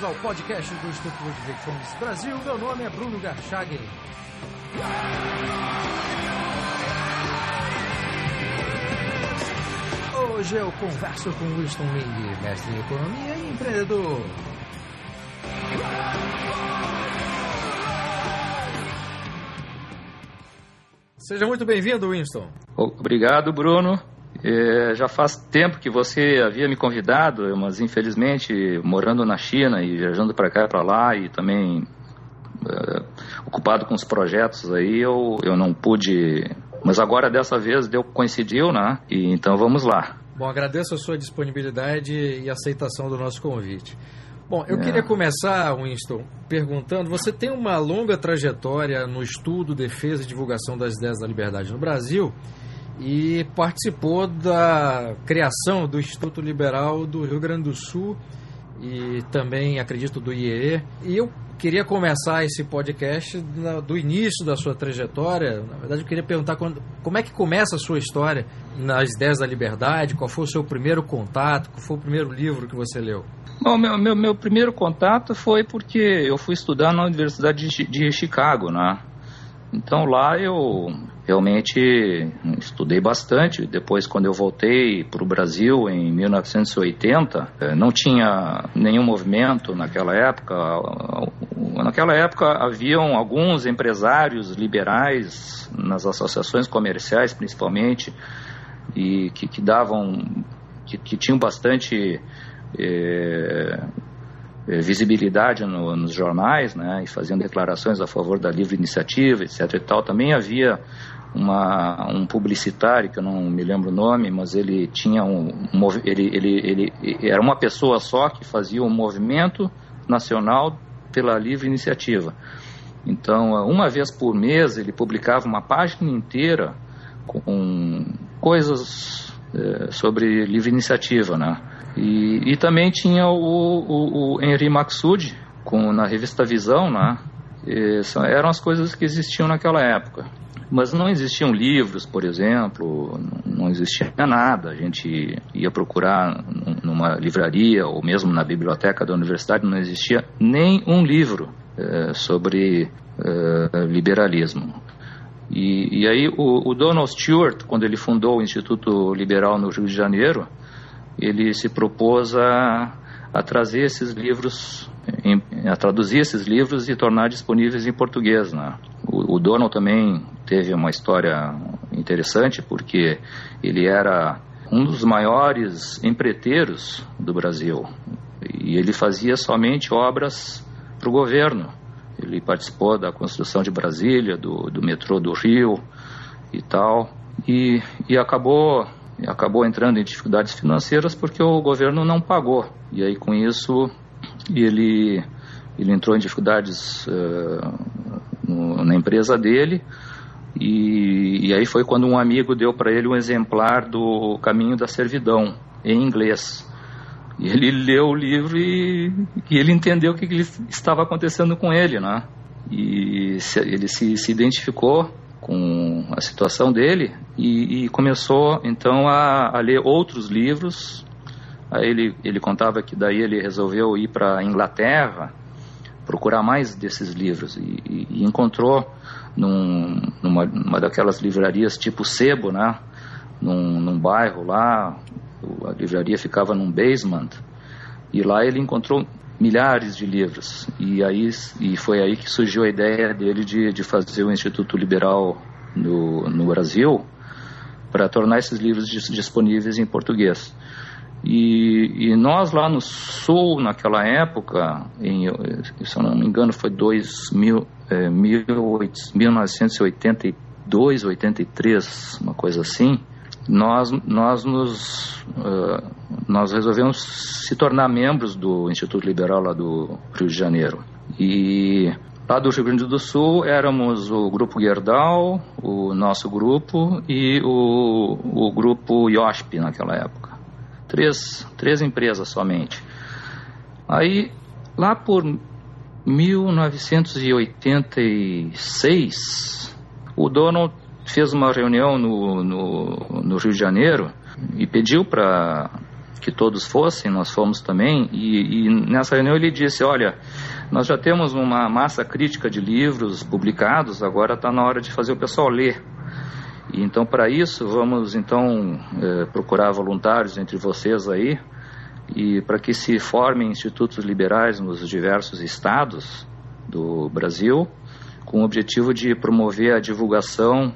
bem-vindos ao podcast do Instituto Ludwig Fomes Brasil. Meu nome é Bruno Garchagli. Hoje eu converso com Winston Ling, mestre em economia e empreendedor. Seja muito bem-vindo, Winston. Obrigado, Bruno. É, já faz tempo que você havia me convidado, mas infelizmente morando na China e viajando para cá e para lá e também é, ocupado com os projetos aí, eu, eu não pude. Mas agora dessa vez deu coincidiu, né? E então vamos lá. Bom, agradeço a sua disponibilidade e aceitação do nosso convite. Bom, eu é. queria começar, Winston, perguntando: você tem uma longa trajetória no estudo, defesa e divulgação das ideias da liberdade no Brasil e participou da criação do Instituto Liberal do Rio Grande do Sul e também, acredito, do IEE. E eu queria começar esse podcast do início da sua trajetória. Na verdade, eu queria perguntar quando, como é que começa a sua história nas ideias da liberdade, qual foi o seu primeiro contato, qual foi o primeiro livro que você leu? Bom, meu, meu, meu primeiro contato foi porque eu fui estudar na Universidade de, de Chicago, né? Então lá eu realmente estudei bastante. Depois, quando eu voltei para o Brasil em 1980, eh, não tinha nenhum movimento naquela época. Naquela época haviam alguns empresários liberais nas associações comerciais, principalmente, e que, que davam, que, que tinham bastante eh, eh, visibilidade no, nos jornais, né, e faziam declarações a favor da livre iniciativa, etc. E tal. Também havia uma, um publicitário que eu não me lembro o nome, mas ele tinha um, ele, ele, ele era uma pessoa só que fazia um movimento nacional pela livre iniciativa. Então, uma vez por mês ele publicava uma página inteira com coisas é, sobre livre iniciativa, né? E, e também tinha o, o, o Henri Maxud, com, na revista Visão, né? E, eram as coisas que existiam naquela época. Mas não existiam livros, por exemplo, não existia nada. A gente ia procurar numa livraria ou mesmo na biblioteca da universidade, não existia nem um livro é, sobre é, liberalismo. E, e aí o, o, Donald Stewart, quando ele fundou o Instituto Liberal no Rio de Janeiro, ele se propôs a, a trazer esses livros, em, a traduzir esses livros e tornar disponíveis em português. Né? O, o Donald também teve uma história interessante porque ele era um dos maiores empreiteiros do Brasil e ele fazia somente obras para o governo. Ele participou da construção de Brasília, do, do metrô do Rio e tal, e, e acabou acabou entrando em dificuldades financeiras porque o governo não pagou. E aí com isso ele ele entrou em dificuldades uh, no, na empresa dele e, e, aí foi quando um amigo deu para ele um exemplar do Caminho da Servidão em inglês. E ele leu o livro e, e ele entendeu o que, que estava acontecendo com ele, né? E se, ele se, se identificou com a situação dele e, e começou então a, a, ler outros livros. Aí ele, ele contava que daí ele resolveu ir para a Inglaterra procurar mais desses livros e, e, e encontrou num, numa, numa daquelas livrarias tipo Sebo, né? Num, num bairro lá, a livraria ficava num basement e lá ele encontrou milhares de livros. E, aí, e foi aí que surgiu a ideia dele de, de fazer o Instituto Liberal no, no Brasil para tornar esses livros disponíveis em português. E, e, nós lá no Sul, naquela época, em, se eu não me engano, foi 2000, é, 1982, 83, uma coisa assim, nós, nós, nos, uh, nós resolvemos se tornar membros do Instituto Liberal lá do Rio de Janeiro. E lá do Rio Grande do Sul éramos o Grupo Gerdau, o nosso grupo, e o, o Grupo IOSP naquela época. Três, três empresas somente. Aí, lá por 1986, o Donald fez uma reunião no, no, no Rio de Janeiro e pediu para que todos fossem, nós fomos também, e, e nessa reunião ele disse, olha, nós já temos uma massa crítica de livros publicados, agora está na hora de fazer o pessoal ler. E então, para isso, vamos então eh, procurar voluntários entre vocês aí, e para que se formem institutos liberais nos diversos estados do Brasil, com o objetivo de promover a divulgação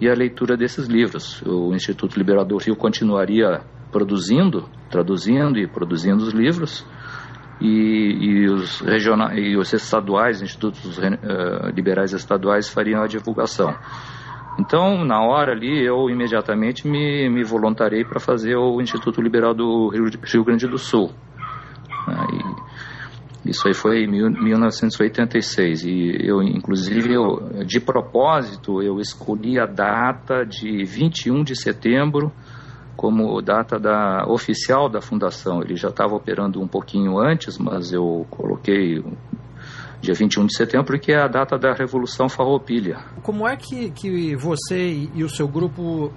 e a leitura desses livros. O Instituto Liberal do Rio continuaria produzindo, traduzindo e produzindo os livros, e, e, os, regionais, e os estaduais, institutos uh, liberais estaduais fariam a divulgação. Então, na hora ali, eu imediatamente me, me voluntariei para fazer o Instituto Liberal do Rio, Rio Grande do Sul. Isso aí foi em 1986 e eu, inclusive, eu, de propósito, eu escolhi a data de 21 de setembro como data da oficial da fundação. Ele já estava operando um pouquinho antes, mas eu coloquei dia 21 de setembro, que é a data da Revolução Farroupilha. Como é que, que você e o seu grupo uh,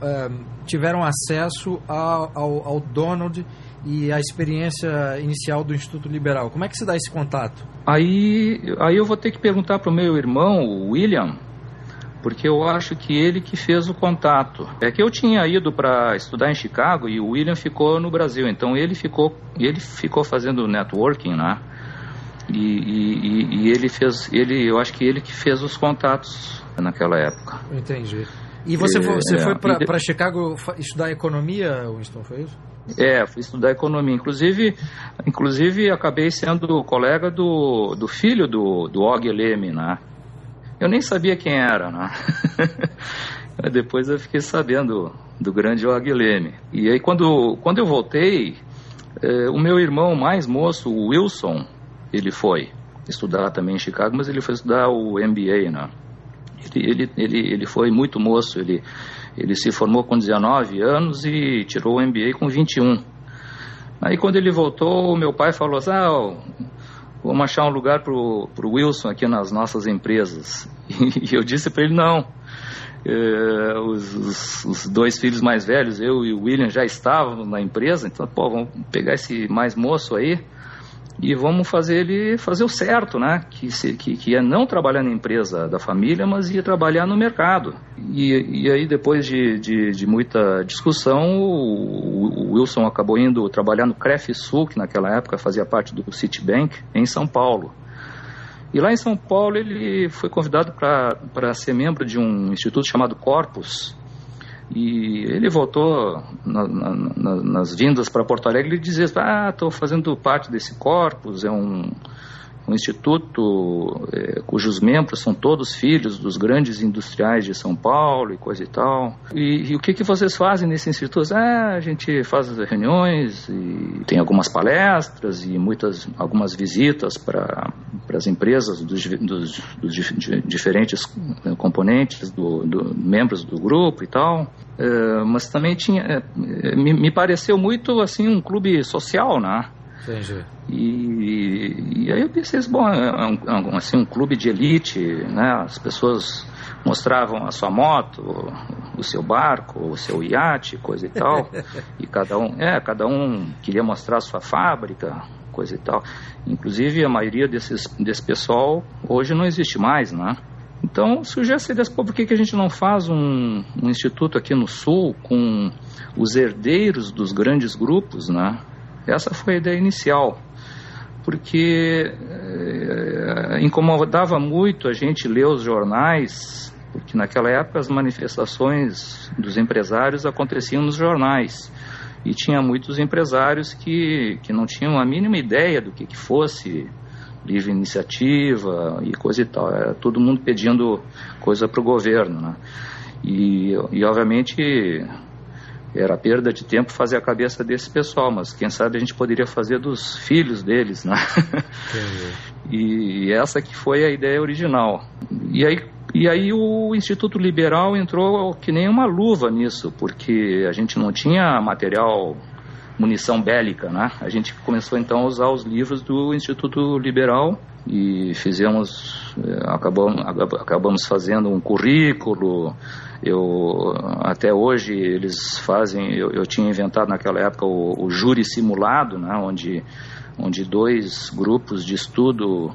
tiveram acesso ao, ao, ao Donald e a experiência inicial do Instituto Liberal? Como é que se dá esse contato? Aí, aí eu vou ter que perguntar para o meu irmão, o William, porque eu acho que ele que fez o contato. É que eu tinha ido para estudar em Chicago e o William ficou no Brasil, então ele ficou ele ficou fazendo networking, né? E, e, e ele fez, ele, eu acho que ele que fez os contatos naquela época. Entendi. E você, você é, foi para Chicago estudar economia, Winston, foi isso? É, fui estudar economia. Inclusive, inclusive acabei sendo colega do, do filho do, do Og Leme, né? Eu nem sabia quem era, né? Depois eu fiquei sabendo do grande Og Leme. E aí quando, quando eu voltei, eh, o meu irmão mais moço, o Wilson, ele foi estudar também em Chicago, mas ele foi estudar o MBA, né? Ele, ele, ele, ele foi muito moço, ele, ele se formou com 19 anos e tirou o MBA com 21. Aí quando ele voltou, meu pai falou assim, ah, vamos achar um lugar para o Wilson aqui nas nossas empresas. E eu disse para ele, não. É, os, os, os, dois filhos mais velhos, eu e o William, já estavam na empresa, então, pô, vamos pegar esse mais moço aí e vamos fazer ele fazer o certo, né? Que, se, que, que é não trabalhar na empresa da família, mas ia trabalhar no mercado. E, e aí, depois de, de, de muita discussão, o, o, Wilson acabou indo trabalhar no CREF Sul, que naquela época fazia parte do Citibank, em São Paulo. E lá em São Paulo ele foi convidado para ser membro de um instituto chamado Corpus, e ele voltou na, na, na, nas vindas para Porto Alegre e dizia: Ah, estou fazendo parte desse corpus, é um, um instituto é, cujos membros são todos filhos dos grandes industriais de São Paulo e coisa e tal. E, e o que, que vocês fazem nesse instituto? Ah, a gente faz reuniões e tem algumas palestras e muitas algumas visitas para as empresas dos, dos, dos diferentes né, componentes, do, do, membros do grupo e tal. É, mas também tinha, é, me, me pareceu muito assim um clube social, né? Entendi. E, e aí eu pensei, bom, é, é um, é assim, um clube de elite, né? As pessoas mostravam a sua moto, o seu barco, o seu iate, coisa e tal. e cada um, é, cada um queria mostrar a sua fábrica, coisa e tal. Inclusive a maioria desses, desse pessoal hoje não existe mais, né? Então surgiu essa ideia, por que, que a gente não faz um, um instituto aqui no Sul com os herdeiros dos grandes grupos, né? Essa foi a ideia inicial, porque é, incomodava muito a gente ler os jornais, porque naquela época as manifestações dos empresários aconteciam nos jornais. E tinha muitos empresários que, que não tinham a mínima ideia do que, que fosse livre iniciativa e coisa e tal. Era todo mundo pedindo coisa para o governo. Né? E, e, obviamente, era perda de tempo fazer a cabeça desse pessoal, mas quem sabe a gente poderia fazer dos filhos deles, né? e essa que foi a ideia original. E aí, e aí o Instituto Liberal entrou que nem uma luva nisso, porque a gente não tinha material munição bélica, né? A gente começou então a usar os livros do Instituto Liberal e fizemos, eh, acabamos, acabamos fazendo um currículo. Eu até hoje eles fazem, eu, eu tinha inventado naquela época o, o júri simulado, né, onde onde dois grupos de estudo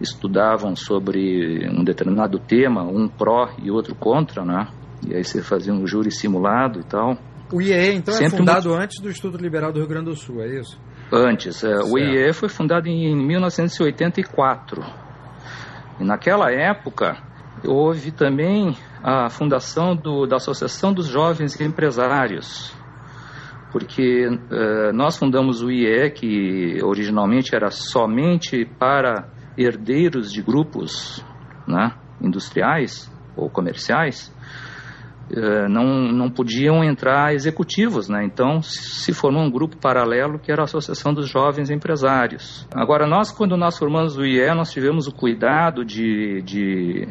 estudavam sobre um determinado tema, um pró e outro contra, né? E aí você fazia um júri simulado e tal. O IEE, então, é Sempre é fundado muito... antes do Estudo Liberal do Rio Grande do Sul, é isso? Antes. É, o IEE foi fundado em 1984. E naquela época, houve também a fundação do, da Associação dos Jovens Empresários, porque uh, nós fundamos o IE, que originalmente era somente para herdeiros de grupos né, industriais ou comerciais, não, não podiam entrar executivos, né? então se formou um grupo paralelo que era a Associação dos Jovens Empresários. Agora, nós, quando nós formamos o IE, nós tivemos o cuidado de, de,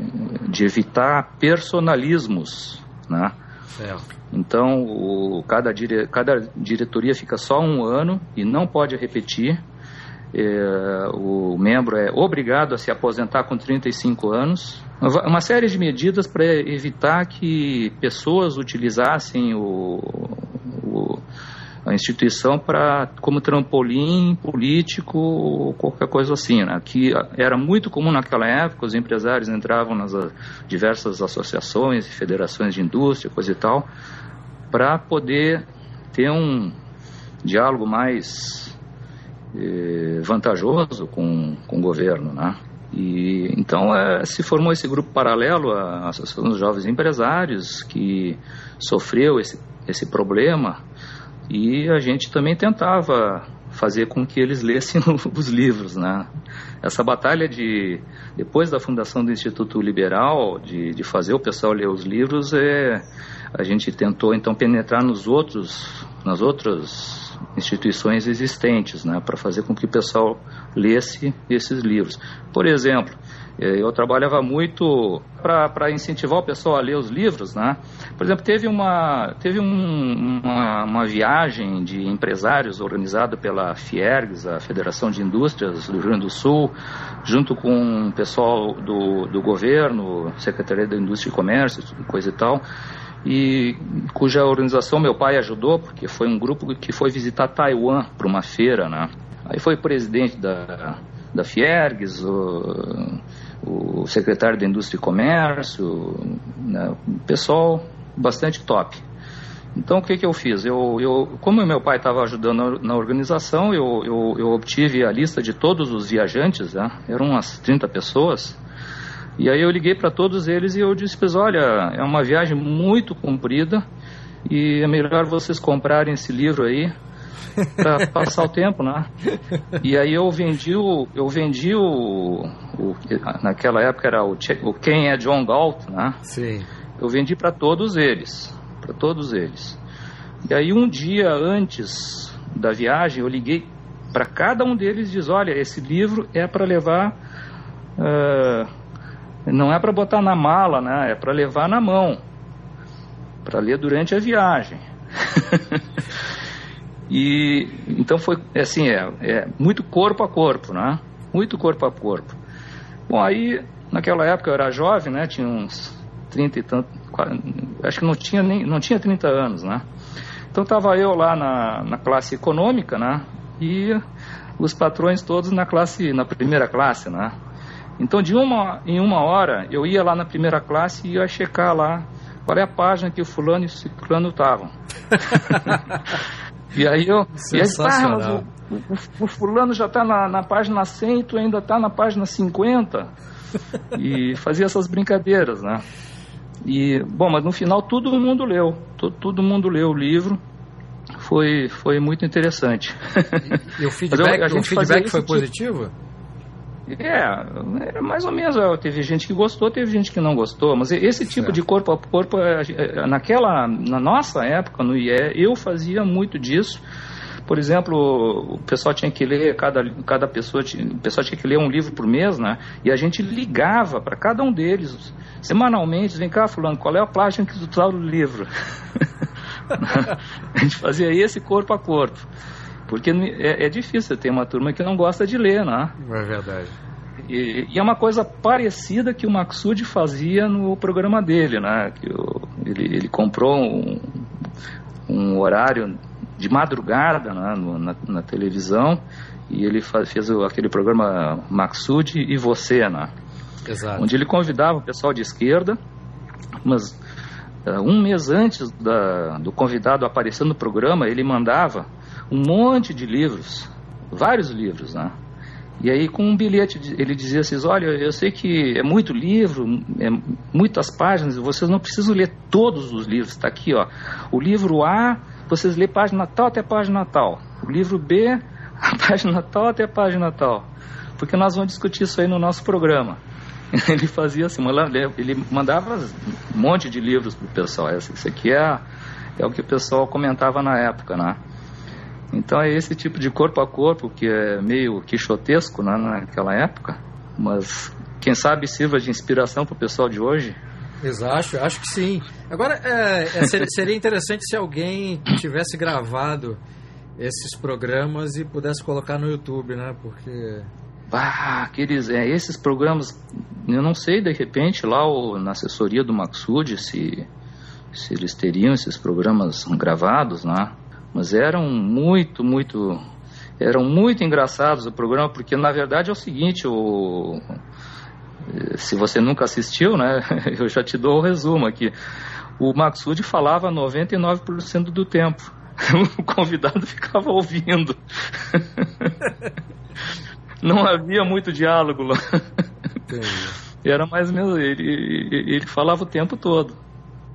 de evitar personalismos, né? Certo. Então, o, cada, dire, cada diretoria fica só um ano e não pode repetir. É, o membro é obrigado a se aposentar com 35 anos. Uma série de medidas para evitar que pessoas utilizassem o, o a instituição para como trampolim político ou qualquer coisa assim, né? Que era muito comum naquela época, os empresários entravam nas diversas associações e federações de indústria, coisa e tal, para poder ter um diálogo mais eh, vantajoso com, com o governo, né? E então é, se formou esse grupo paralelo à Associação dos Jovens Empresários que sofreu esse, esse problema e a gente também tentava fazer com que eles lessem os livros, né? Essa batalha de depois da fundação do Instituto Liberal de, de fazer o pessoal ler os livros é a gente tentou então penetrar nos outros nas outras instituições existentes, né? Para fazer com que o pessoal lesse esses livros. Por exemplo, eh, eu trabalhava muito para incentivar o pessoal a ler os livros, né? Por exemplo, teve uma teve um, uma, uma, viagem de empresários organizada pela Fiergs, a Federação de Indústrias do Rio Grande do Sul, junto com o pessoal do, do governo, Secretaria da Indústria e Comércio, coisa e tal, e cuja organização meu pai ajudou, porque foi um grupo que foi visitar Taiwan para uma feira, né? Aí foi presidente da, da Fiergs, o, o secretário da Indústria e Comércio, né, pessoal bastante top. Então, o que, que eu fiz? Eu, eu, como meu pai estava ajudando na, organização, eu, eu, eu, obtive a lista de todos os viajantes, né? eram umas 30 pessoas, e aí eu liguei para todos eles e eu disse, olha, é uma viagem muito comprida e é melhor vocês comprarem esse livro aí, para passar o tempo, né? E aí eu vendi o, eu vendi o, o naquela época era o, o quem é John Galt, né? Sim. Eu vendi para todos eles, para todos eles. E aí um dia antes da viagem eu liguei para cada um deles e diz, olha, esse livro é para levar, uh, não é para botar na mala, né? É para levar na mão, para ler durante a viagem. E então foi assim, é, é muito corpo a corpo, né? Muito corpo a corpo. Bom, aí naquela época eu era jovem, né? Tinha uns 30 e tanto, acho que não tinha nem não tinha 30 anos, né? Então estava eu lá na, na classe econômica, né? E os patrões todos na classe na primeira classe, né? Então de uma em uma hora eu ia lá na primeira classe e ia checar lá qual é a página que o fulano e o ciclano estavam. E aí eu. E aí, ah, o, o, o, fulano já está na, na página 100 e tu ainda está na página 50. e fazia essas brincadeiras, né? E, bom, mas no final todo mundo leu. Todo, todo mundo leu o livro. Foi, foi muito interessante. E, e o feedback, o feedback foi tipo... positivo? É, é, mais ou menos. Teve gente que gostou, teve gente que não gostou. Mas esse tipo certo. de corpo a corpo, é, naquela, na nossa época no IE, eu fazia muito disso. Por exemplo, o pessoal tinha que ler, cada, cada pessoa, tinha, o pessoal tinha que ler um livro por mês, né? E a gente ligava para cada um deles, semanalmente, vem cá, fulano, qual é a página que tu tá no livro? a gente fazia esse corpo a corpo. Porque é, é difícil ter uma turma que não gosta de ler, né? É verdade. E, e, é uma coisa parecida que o Maxud fazia no programa dele, né? Que o, ele, ele comprou um, um horário de madrugada né, no, na, na, televisão e ele faz, fez aquele programa Maxud e Você, né? Exato. Onde ele convidava o pessoal de esquerda, mas um mês antes da, do convidado aparecer no programa, ele mandava um monte de livros, vários livros, né? E aí com um bilhete ele dizia assim, olha, eu sei que é muito livro, é muitas páginas, vocês não precisam ler todos os livros, está aqui, ó. O livro A, vocês lê página tal até página tal. O livro B, a página tal até página tal. Porque nós vamos discutir isso aí no nosso programa. Ele fazia assim, ele mandava um monte de livros pro pessoal. Isso aqui é, é o que o pessoal comentava na época, né? Então é esse tipo de corpo a corpo que é meio quixotesco né, naquela época, mas quem sabe sirva de inspiração para o pessoal de hoje. Exato, acho que sim. Agora, é, é, seria interessante se alguém tivesse gravado esses programas e pudesse colocar no YouTube, né? Porque. Ah, aqueles, é, esses programas, eu não sei, de repente, lá na assessoria do Maxud, se, se eles teriam esses programas gravados, né? Mas eram muito, muito. Eram muito engraçados o programa, porque na verdade é o seguinte, o, se você nunca assistiu, né, eu já te dou o resumo aqui. O Maxud falava 99% do tempo. O convidado ficava ouvindo. Não havia muito diálogo lá. Era mais ou menos ele, ele falava o tempo todo.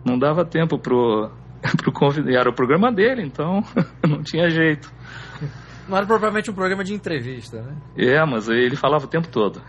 Não dava tempo pro pro convidado. Era o programa dele, então não tinha jeito. Não era propriamente um programa de entrevista, né? É, mas ele falava o tempo todo.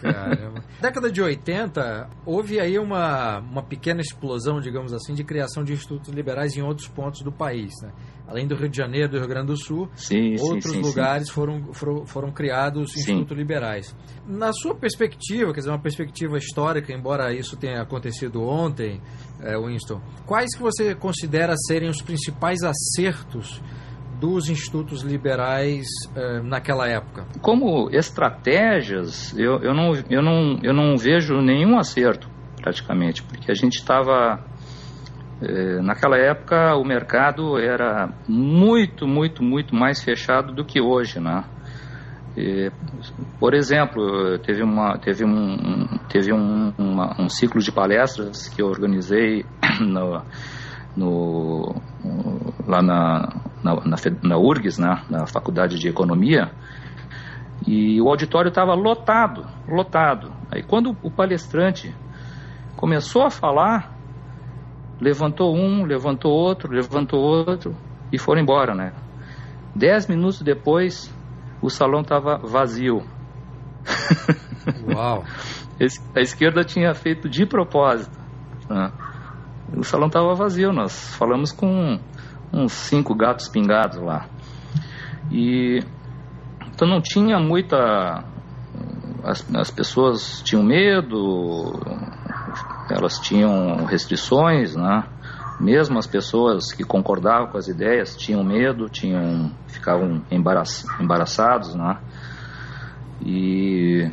Caramba. década de 80, houve aí uma, uma pequena explosão, digamos assim, de criação de institutos liberais em outros pontos do país, né? Além do Rio de Janeiro, do Rio Grande do Sul, sim, outros sim, sim, lugares Foram, foram, foram criados institutos liberais. Na sua perspectiva, quer dizer, uma perspectiva histórica, embora isso tenha acontecido ontem, é, Winston, quais que você considera serem os principais acertos dos institutos liberais eh, naquela época? Como estratégias, eu, eu, não, eu, não, eu não vejo nenhum acerto, praticamente, porque a gente estava. Eh, naquela época, o mercado era muito, muito, muito mais fechado do que hoje, né? E, por exemplo, teve, uma, teve, um, teve um, uma, um ciclo de palestras que eu organizei no, no, lá na, na, na, na URGS, né, na Faculdade de Economia, e o auditório estava lotado, lotado. Aí quando o palestrante começou a falar, levantou um, levantou outro, levantou outro e foram embora, né? Dez minutos depois, o salão estava vazio. Uau! A esquerda tinha feito de propósito. Né? O salão estava vazio. Nós falamos com uns cinco gatos pingados lá. E então não tinha muita. As, as pessoas tinham medo, elas tinham restrições, né? Mesmo as pessoas que concordavam com as ideias tinham medo, tinham, ficavam embaraçados, né? E,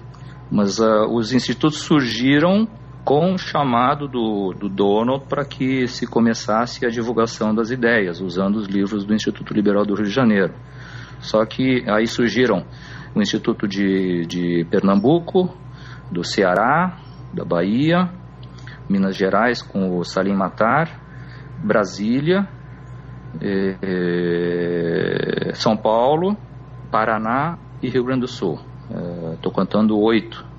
mas uh, os institutos surgiram com o chamado do, do Donald para que se começasse a divulgação das ideias, usando os livros do Instituto Liberal do Rio de Janeiro. Só que aí surgiram o Instituto de, de Pernambuco, do Ceará, da Bahia, Minas Gerais com o Salim Matar, Brasília, eh, eh, São Paulo, Paraná e Rio Grande do Sul. Estou eh, contando oito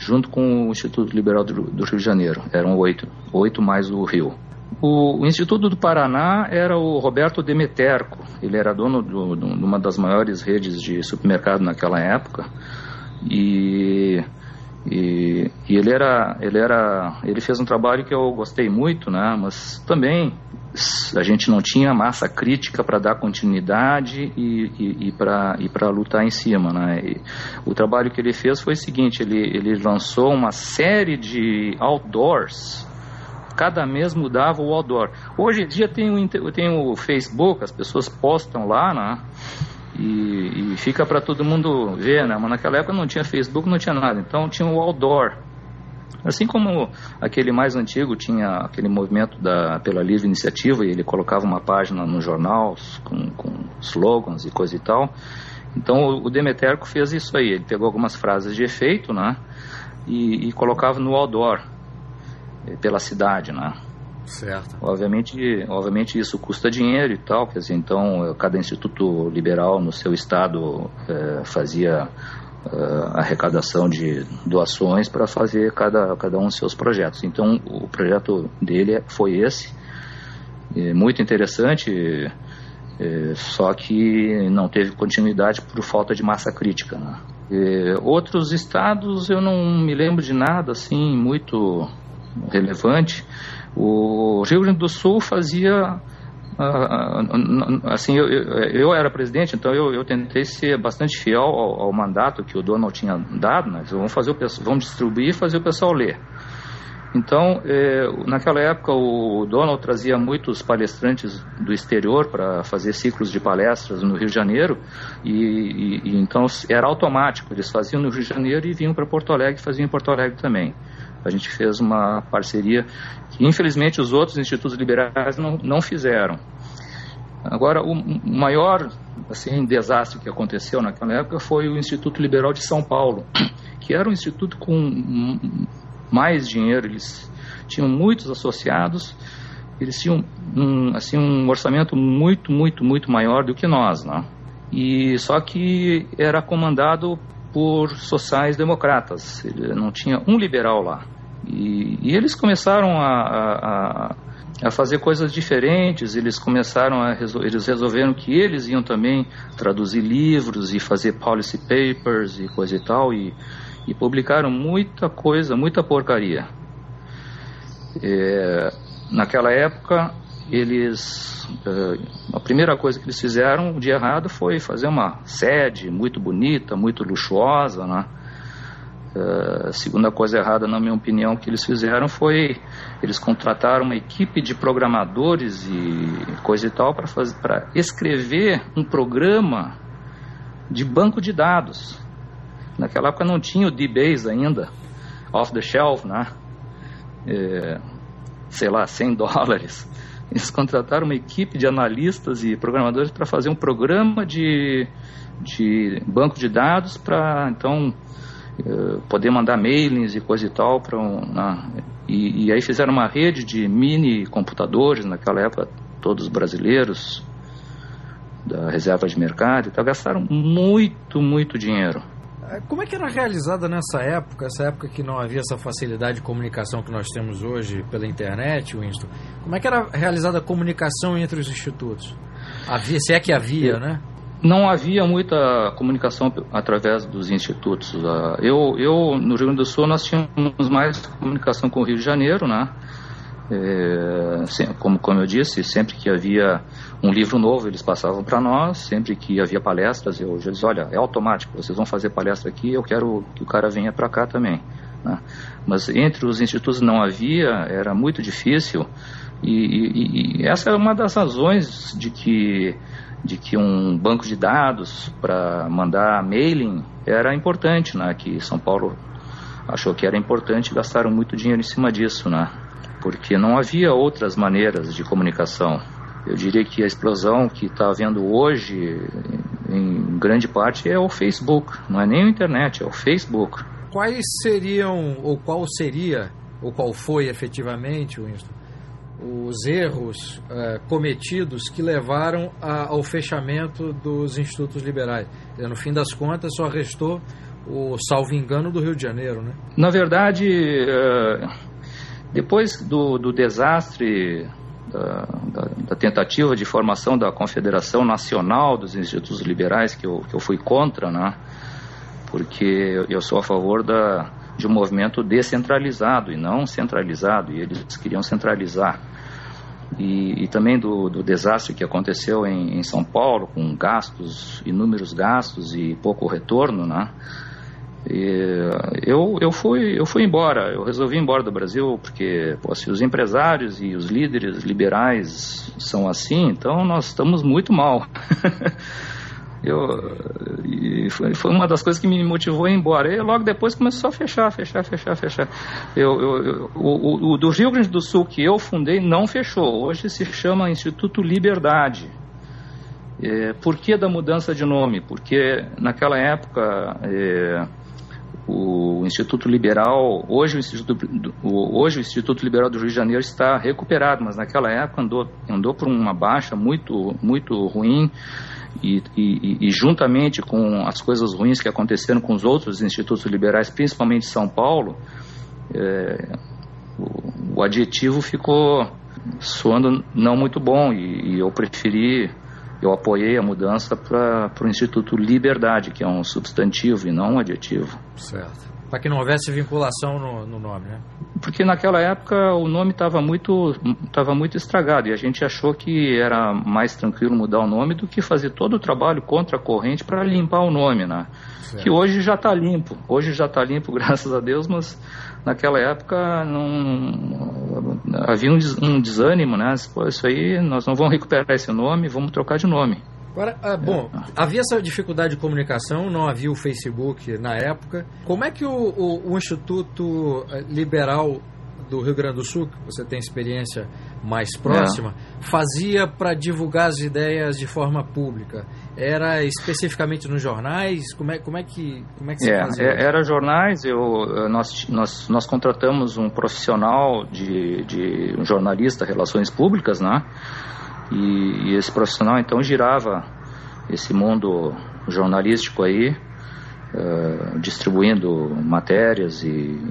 junto com o Instituto Liberal do, do Rio de Janeiro. Eram oito, oito mais o Rio. O, o, Instituto do Paraná era o Roberto Demeterco. Ele era dono do, de uma das maiores redes de supermercado naquela época. E, e, e, ele era, ele era, ele fez um trabalho que eu gostei muito, né? Mas também a gente não tinha massa crítica para dar continuidade e, e, e para lutar em cima. Né? E o trabalho que ele fez foi o seguinte: ele, ele lançou uma série de outdoors. Cada mês mudava o outdoor. Hoje em dia tem o, tem o Facebook, as pessoas postam lá, né? E, e fica para todo mundo ver, né? Mas naquela época não tinha Facebook, não tinha nada. Então tinha o outdoor. Assim como aquele mais antigo tinha aquele movimento da, pela livre iniciativa e ele colocava uma página no jornal com, com slogans e coisa e tal. Então o Demeterco fez isso aí. Ele pegou algumas frases de efeito, né? E, e colocava no outdoor eh, pela cidade, né? Certo. Obviamente, obviamente isso custa dinheiro e tal, quer dizer, então cada instituto liberal no seu estado é, fazia é, arrecadação de doações para fazer cada, cada um dos seus projetos. Então o projeto dele foi esse, muito interessante, é, só que não teve continuidade por falta de massa crítica. Né? outros estados eu não me lembro de nada assim muito relevante. O Rio Grande do Sul fazia assim, eu, eu, era presidente, então eu, eu tentei ser bastante fiel ao, ao, mandato que o Donald tinha dado, né? vamos, fazer o, vamos distribuir e fazer o pessoal ler. Então, eh, naquela época, o Donald trazia muitos palestrantes do exterior para fazer ciclos de palestras no Rio de Janeiro, e, e, e, então era automático, eles faziam no Rio de Janeiro e vinham para Porto Alegre faziam em Porto Alegre também. A gente fez uma parceria que, infelizmente, os outros institutos liberais não, não fizeram. Agora, o maior assim, desastre que aconteceu naquela época foi o Instituto Liberal de São Paulo, que era um instituto com mais dinheiro, eles tinham muitos associados, eles tinham um, assim, um orçamento muito, muito, muito maior do que nós. Né? E só que era comandado por sociais-democratas, não tinha um liberal lá. E, e eles começaram a, a, a, fazer coisas diferentes, eles começaram a eles resolveram que eles iam também traduzir livros e fazer policy papers e coisa e tal, e, e publicaram muita coisa, muita porcaria. É, naquela época, eles uh, a primeira coisa que eles fizeram de errado foi fazer uma sede muito bonita, muito luxuosa, né? Uh, a segunda coisa errada, na minha opinião, que eles fizeram foi eles contrataram uma equipe de programadores e coisa e tal para escrever um programa de banco de dados. Naquela época não tinha o DBase ainda, off the shelf, né? É, sei lá, 100 dólares. Eles contrataram uma equipe de analistas e programadores para fazer um programa de, de banco de dados para, então, eh, poder mandar mailings e coisa e tal para um, e, e, aí fizeram uma rede de mini computadores naquela época todos brasileiros da reserva de mercado e tal gastaram muito muito dinheiro é, como é que era realizada nessa época, essa época que não havia essa facilidade de comunicação que nós temos hoje pela internet, Winston? Como é que era realizada a comunicação entre os institutos? Havia, se é que havia, né? Não havia muita comunicação através dos institutos. Ah, eu, eu no Rio Grande do Sul, nós tínhamos mais comunicação com o Rio de Janeiro, né? É, como, como eu disse, sempre que havia um livro novo, eles passavam para nós. Sempre que havia palestras, eu já dizia: olha, é automático, vocês vão fazer palestra aqui, eu quero que o cara venha para cá também. Né? Mas entre os institutos não havia, era muito difícil. E, e, e essa é uma das razões de que, de que um banco de dados para mandar mailing era importante, né? que São Paulo achou que era importante gastaram muito dinheiro em cima disso. Né? Porque não havia outras maneiras de comunicação. Eu diria que a explosão que está havendo hoje, em grande parte, é o Facebook, não é nem a internet, é o Facebook. Quais seriam, ou qual seria, ou qual foi efetivamente, Winston, os erros uh, cometidos que levaram a, ao fechamento dos institutos liberais? No fim das contas, só restou o salvo engano do Rio de Janeiro, né? Na verdade, uh depois do, do desastre da, da, da, tentativa de formação da Confederação Nacional dos Institutos Liberais, que eu, que eu fui contra, né? porque eu sou a favor da, de um movimento descentralizado e não centralizado, e eles queriam centralizar. E, e também do, do, desastre que aconteceu em, em São Paulo, com gastos, inúmeros gastos e pouco retorno, né? E eu, eu, fui, eu fui embora, eu resolvi ir embora do Brasil porque pô, se os empresários e os líderes liberais são assim, então nós estamos muito mal. Eu, e foi, foi, uma das coisas que me motivou a ir embora. E logo depois começou a fechar, fechar, fechar, fechar. Eu, eu, eu o, o, do Rio Grande do Sul que eu fundei não fechou. Hoje se chama Instituto Liberdade. É, por que da mudança de nome? Porque naquela época é, o Instituto Liberal, hoje o Instituto, hoje o Instituto Liberal do Rio de Janeiro está recuperado, mas naquela época andou, andou por uma baixa muito, muito ruim. E, e, e, juntamente com as coisas ruins que aconteceram com os outros institutos liberais, principalmente São Paulo, é, o, o, adjetivo ficou soando não muito bom e, e eu preferi eu apoiei a mudança para o Instituto Liberdade, que é um substantivo e não um adjetivo. Certo. Para que não houvesse vinculação no, no, nome, né? Porque naquela época o nome estava muito, tava muito estragado e a gente achou que era mais tranquilo mudar o nome do que fazer todo o trabalho contra a corrente para limpar o nome, né? Certo. Que hoje já está limpo. Hoje já está limpo, graças a Deus, mas naquela época não havia um, um desânimo, né? Pô, isso aí nós não vamos recuperar esse nome, vamos trocar de nome. Agora, ah, bom, havia essa dificuldade de comunicação, não havia o Facebook na época. Como é que o, o, o Instituto eh, Liberal do Rio Grande do Sul, que você tem experiência mais próxima, é. fazia para divulgar as ideias de forma pública? Era especificamente nos jornais? Como é, como é que como é que se é, fazia? É, era jornais. Eu, nós, nós, nós contratamos um profissional de, de um jornalista, relações públicas, né? E, e esse profissional então girava esse mundo jornalístico aí, uh, distribuindo matérias e,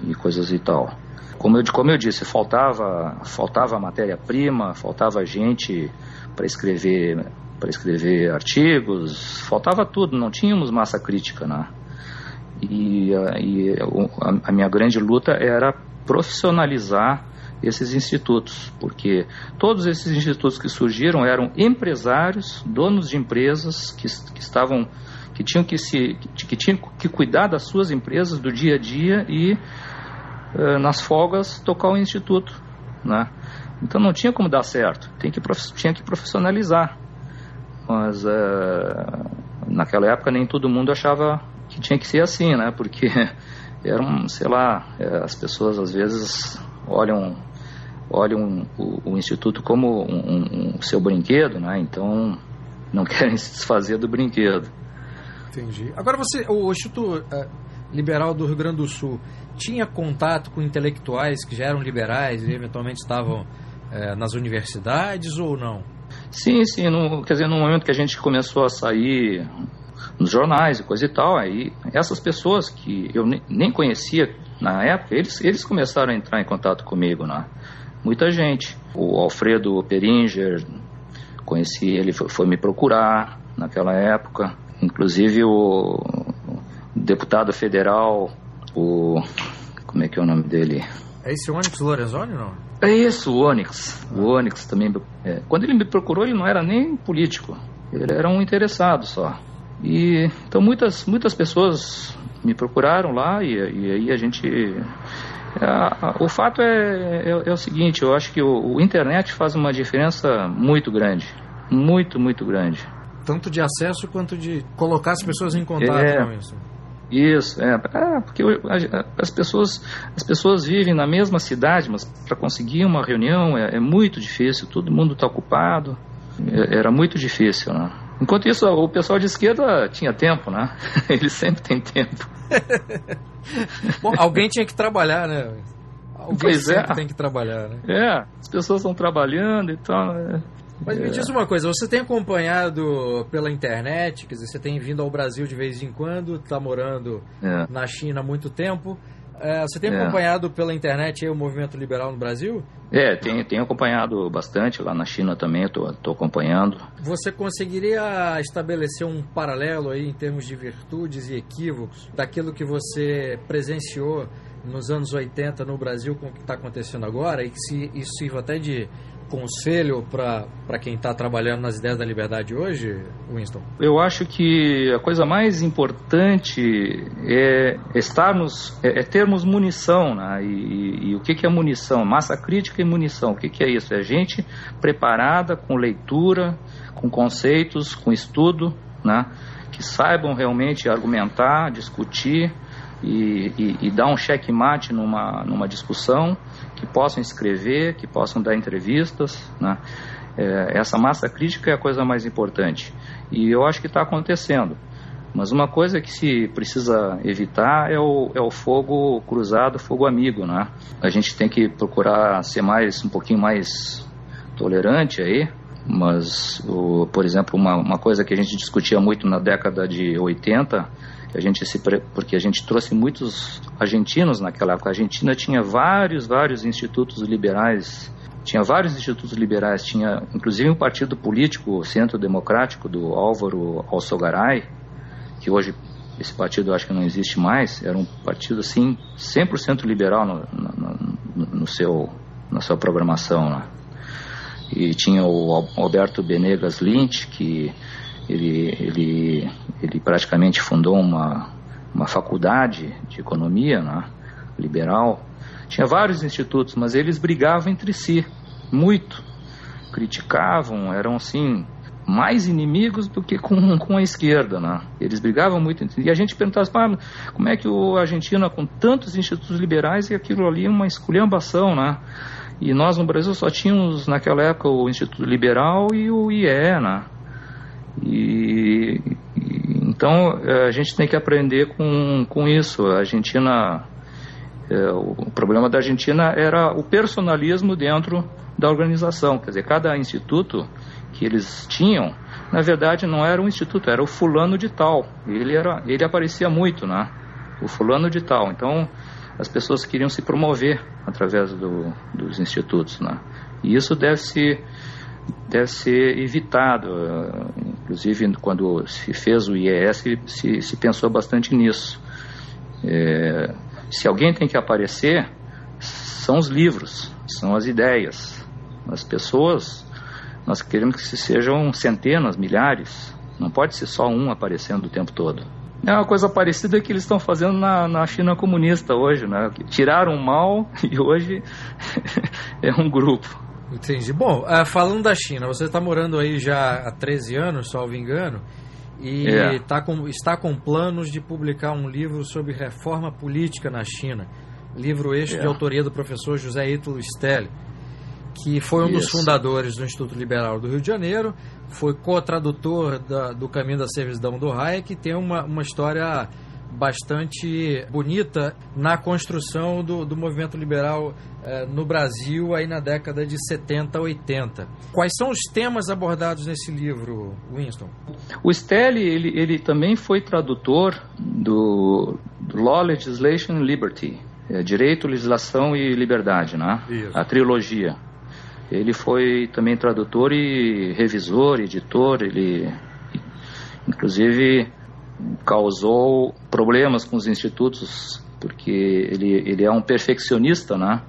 e coisas e tal. Como eu, como eu disse, faltava, faltava matéria-prima, faltava gente para escrever, para escrever artigos, faltava tudo, não tínhamos massa crítica, né? E, e a, a minha grande luta era profissionalizar esses institutos, porque todos esses institutos que surgiram eram empresários, donos de empresas que, que estavam que tinham que se que, tinham que cuidar das suas empresas do dia a dia e uh, nas folgas tocar o instituto, né? Então não tinha como dar certo, tem que tinha que profissionalizar, mas uh, naquela época nem todo mundo achava que tinha que ser assim, né? Porque eram, sei lá, eh, as pessoas às vezes olham olham o, o instituto como um, um, seu brinquedo, né? Então não querem se desfazer do brinquedo. Entendi. Agora você, o Instituto uh, Liberal do Rio Grande do Sul tinha contato com intelectuais que já eram liberais e eventualmente estavam uh, nas universidades ou não? Sim, sim. No, quer dizer, no momento que a gente começou a sair nos jornais e coisa e tal, aí essas pessoas que eu nem conhecia na época, eles, eles começaram a entrar em contato comigo, né? muita gente. O Alfredo Peringer, conheci ele, foi, foi me procurar naquela época. Inclusive o deputado federal, o. Como é que é o nome dele? É esse Onyx Lorenzoni, não? É isso, o Onyx. O Onyx também. É. Quando ele me procurou, ele não era nem político. Ele era um interessado só. E então muitas muitas pessoas me procuraram lá e, e aí a gente é, o fato é, é, é, o seguinte, eu acho que o, o, internet faz uma diferença muito grande, muito, muito grande. Tanto de acesso quanto de colocar as pessoas em contato é, com isso. Isso, é, é porque as pessoas, as pessoas vivem na mesma cidade, mas para conseguir uma reunião é, é, muito difícil, todo mundo está ocupado, é, era muito difícil, né? Enquanto isso, o pessoal de esquerda tinha tempo, né? Eles sempre têm tempo. Bom, alguém tinha que trabalhar, né? Alguém pois é. tem que trabalhar, né? É, as pessoas estão trabalhando e tal. Mas me diz uma coisa, você tem acompanhado pela internet, quer dizer, você tem vindo ao Brasil de vez em quando, está morando é. na China há muito tempo. É, você tem é. acompanhado pela internet o movimento liberal no Brasil? É, tenho, tenho acompanhado bastante lá na China também, estou acompanhando. Você conseguiria estabelecer um paralelo aí em termos de virtudes e equívocos daquilo que você presenciou nos anos 80 no Brasil com o que está acontecendo agora e que se isso sirva até de conselho para quem está trabalhando nas ideias da liberdade hoje, Winston? Eu acho que a coisa mais importante é estarmos, é, é termos munição, né? E, e, e, o que, que é munição? Massa crítica e munição. O que, que é isso? É gente preparada com leitura, com conceitos, com estudo, né? que saibam realmente argumentar, discutir e, e, e dar um checkmate numa, numa discussão, que possam escrever, que possam dar entrevistas, né? É, essa massa crítica é a coisa mais importante. E eu acho que está acontecendo. Mas uma coisa que se precisa evitar é o, é o fogo cruzado, fogo amigo, né? A gente tem que procurar ser mais, um pouquinho mais tolerante aí, mas, o, por exemplo, uma, uma coisa que a gente discutia muito na década de 80, a gente se, porque a gente trouxe muitos argentinos naquela época. A Argentina tinha vários, vários institutos liberais tinha vários institutos liberais, tinha inclusive um partido político, o Centro Democrático, do Álvaro Alçogaray, que hoje esse partido acho que não existe mais, era um partido assim 100% liberal no, no, no, seu, na sua programação. Né? E tinha o Alberto Benegas Lynch, que ele, ele, ele praticamente fundou uma, uma faculdade de economia né, liberal. Tinha vários institutos, mas eles brigavam entre si, muito. Criticavam, eram assim, mais inimigos do que com, com a esquerda, né? Eles brigavam muito. E a gente perguntava, ah, como é que o Argentina, com tantos institutos liberais, e aquilo ali é uma esculhambação, né? E nós no Brasil só tínhamos, naquela época, o Instituto Liberal e o IE, né? E, então é, a gente tem que aprender com, com isso. A Argentina, é, o problema da Argentina era o personalismo dentro da organização. Quer dizer, cada instituto que eles tinham, na verdade não era um instituto, era o fulano de tal. Ele, era, ele aparecia muito, né? O fulano de tal. Então, as pessoas queriam se promover através do, dos institutos, né? E isso deve se deve ser evitado. Inclusive, quando se fez o IES, se, se pensou bastante nisso. É, se alguém tem que aparecer, são os livros, são as ideias. As pessoas nós queremos que sejam centenas, milhares. Não pode ser só um aparecendo o tempo todo. É uma coisa parecida que eles estão fazendo na, na China comunista hoje, né? Tiraram o mal e hoje é um grupo. Entendi. Bom, uh, falando da China, você está morando aí já há 13 anos, salvo engano, e é. tá com, está com planos de publicar um livro sobre reforma política na China. Livro este é. de autoria do professor José Ítalo Stelli que foi um Isso. dos fundadores do Instituto Liberal do Rio de Janeiro, foi co-tradutor do Caminho da Servidão do Hayek, e tem uma, uma história bastante bonita na construção do, do movimento liberal eh, no Brasil aí na década de 70, 80. Quais são os temas abordados nesse livro, Winston? O Stelly, ele, ele também foi tradutor do, do Law, Legislation and Liberty, é, Direito, Legislação e Liberdade, né? Isso. A trilogia. Ele foi também tradutor e revisor, editor, ele inclusive causou problemas com os institutos, porque ele, ele é um perfeccionista, né?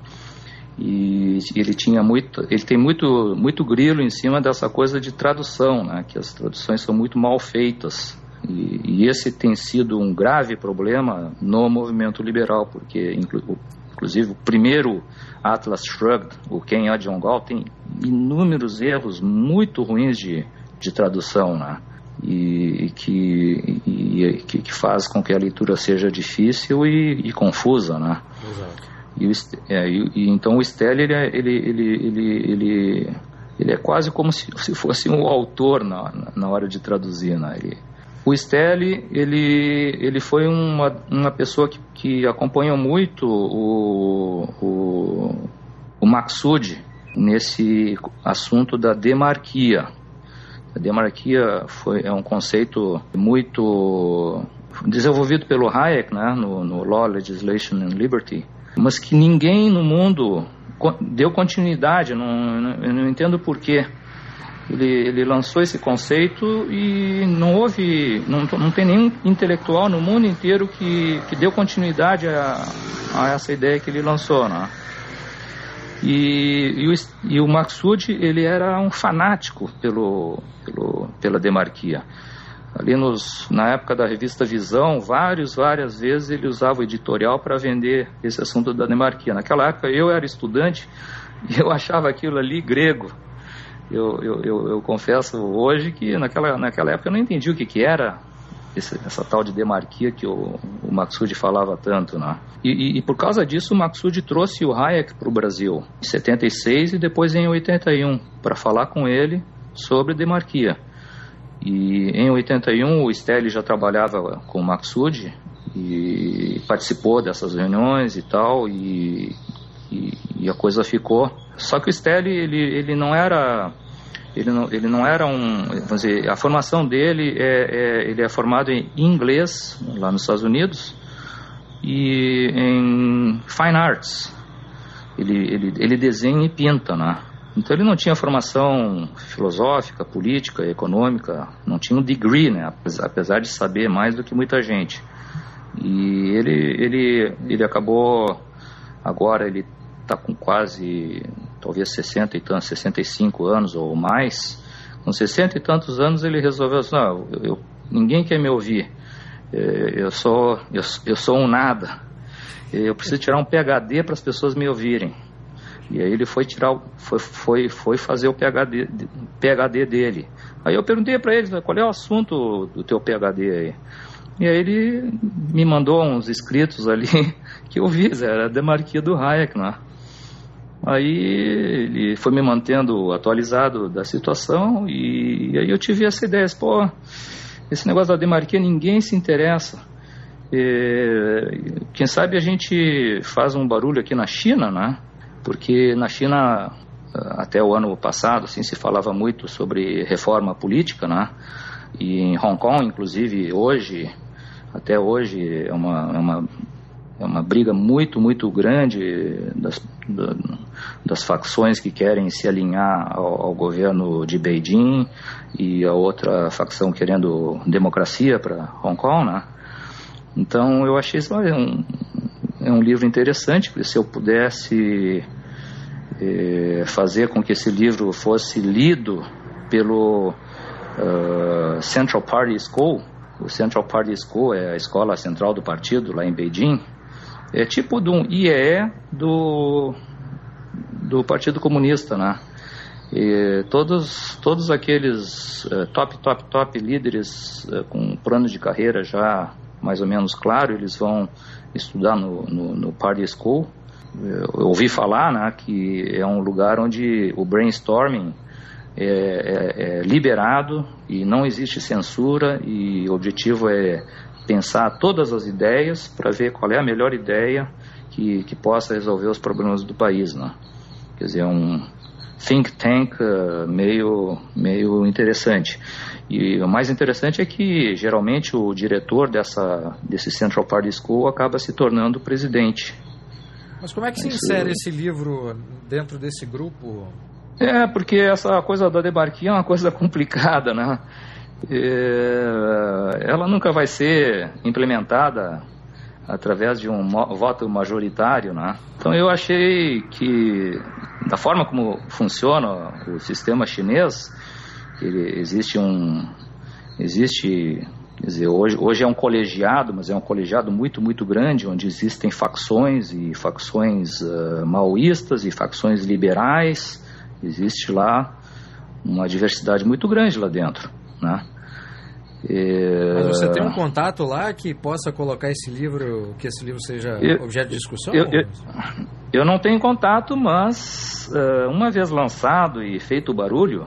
E ele tinha muito, ele tem muito, muito grilo em cima dessa coisa de tradução, né? Que as traduções são muito mal feitas. E, e esse tem sido um grave problema no movimento liberal, porque inclusive o primeiro Atlas Shrugged, o Ken Adjongol, tem inúmeros erros muito ruins de, de tradução, né? E, e, que, e, que, faz com que a leitura seja difícil e, e confusa, né? Exato. E, o, é, e, então o Stelly, ele, é, ele, ele, ele, ele, ele é quase como se, se fosse um autor na, na hora de traduzir, né? Ele, o Stelly, ele, ele foi uma, uma pessoa que, que acompanhou muito o, o, o Maxud nesse assunto da demarquia. A demarquia foi, é um conceito muito desenvolvido pelo Hayek né, no, no Law, Legislation and Liberty, mas que ninguém no mundo deu continuidade, não, não, eu não entendo por quê. Ele, ele lançou esse conceito e não houve, não, não tem nenhum intelectual no mundo inteiro que, que deu continuidade a, a essa ideia que ele lançou, né? E, e, o, e o Maxud, ele era um fanático pelo, pelo, pela demarquia. Ali nos, na época da revista Visão, vários, várias vezes ele usava o editorial para vender esse assunto da demarquia. Naquela época eu era estudante e eu achava aquilo ali grego. Eu, eu, eu, eu, confesso hoje que naquela, naquela época eu não entendi o que, que era esse, essa tal de demarquia que o, o Maxud falava tanto, né? E, e, e, por causa disso o Maxud trouxe o Hayek para o Brasil em 76 e depois em 81 para falar com ele sobre demarquia. E em 81 o Stelli já trabalhava com o Maxud e participou dessas reuniões e tal e, e, e a coisa ficou. Só que o Stelli ele, ele não era ele não, ele não era um, vamos dizer, a formação dele é, é, ele é formado em inglês lá nos Estados Unidos e em fine arts. Ele, ele, ele desenha e pinta, né? Então ele não tinha formação filosófica, política, econômica, não tinha um degree, né? Apesar de saber mais do que muita gente. E ele, ele, ele acabou agora ele está com quase talvez 60 e tantos, 65 anos ou mais, com 60 e tantos anos ele resolveu assim, não, eu, eu, ninguém quer me ouvir, é, eu sou, eu, eu sou um nada, eu preciso tirar um PhD para as pessoas me ouvirem. E aí ele foi tirar, foi, foi, foi fazer o PhD, PhD dele. Aí eu perguntei para ele, qual é o assunto do teu PhD aí? E aí ele me mandou uns escritos ali que eu vi, era a demarquia do Hayek, né? Aí ele foi me mantendo atualizado da situação e, aí eu tive essa ideia, pô, esse negócio da demarquia ninguém se interessa. E, quem sabe a gente faz um barulho aqui na China, né? Porque na China até o ano passado assim se falava muito sobre reforma política, né? E em Hong Kong, inclusive hoje, até hoje é uma, é uma é uma briga muito, muito grande das, das facções que querem se alinhar ao, ao, governo de Beijing e a outra facção querendo democracia para Hong Kong, né? Então eu achei isso é um, é um livro interessante, porque se eu pudesse é, fazer com que esse livro fosse lido pelo uh, Central Party School, o Central Party School é a escola central do partido lá em Beijing, é tipo de um IEE do, do Partido Comunista, né? E todos, todos aqueles uh, top, top, top líderes uh, com plano de carreira já mais ou menos claro, eles vão estudar no, no, no Party School. Eu ouvi falar né, que é um lugar onde o brainstorming é, é, é liberado e não existe censura e o objetivo é pensar todas as ideias para ver qual é a melhor ideia que, que possa resolver os problemas do país, né? Quer dizer, um think tank uh, meio, meio interessante. E o mais interessante é que, geralmente, o diretor dessa, desse Central Party School acaba se tornando presidente. Mas como é que se insere esse livro dentro desse grupo? É, porque essa coisa da debarquia é uma coisa complicada, né? Ela nunca vai ser implementada através de um voto majoritário, né? Então eu achei que da forma como funciona o sistema chinês, existe um existe dizer, hoje, hoje é um colegiado, mas é um colegiado muito muito grande, onde existem facções e facções uh, maoístas e facções liberais. Existe lá uma diversidade muito grande lá dentro. Né? E... Mas você tem um contato lá que possa colocar esse livro, que esse livro seja eu, objeto de discussão? Eu, eu, eu, não tenho contato, mas uh, uma vez lançado e feito o barulho,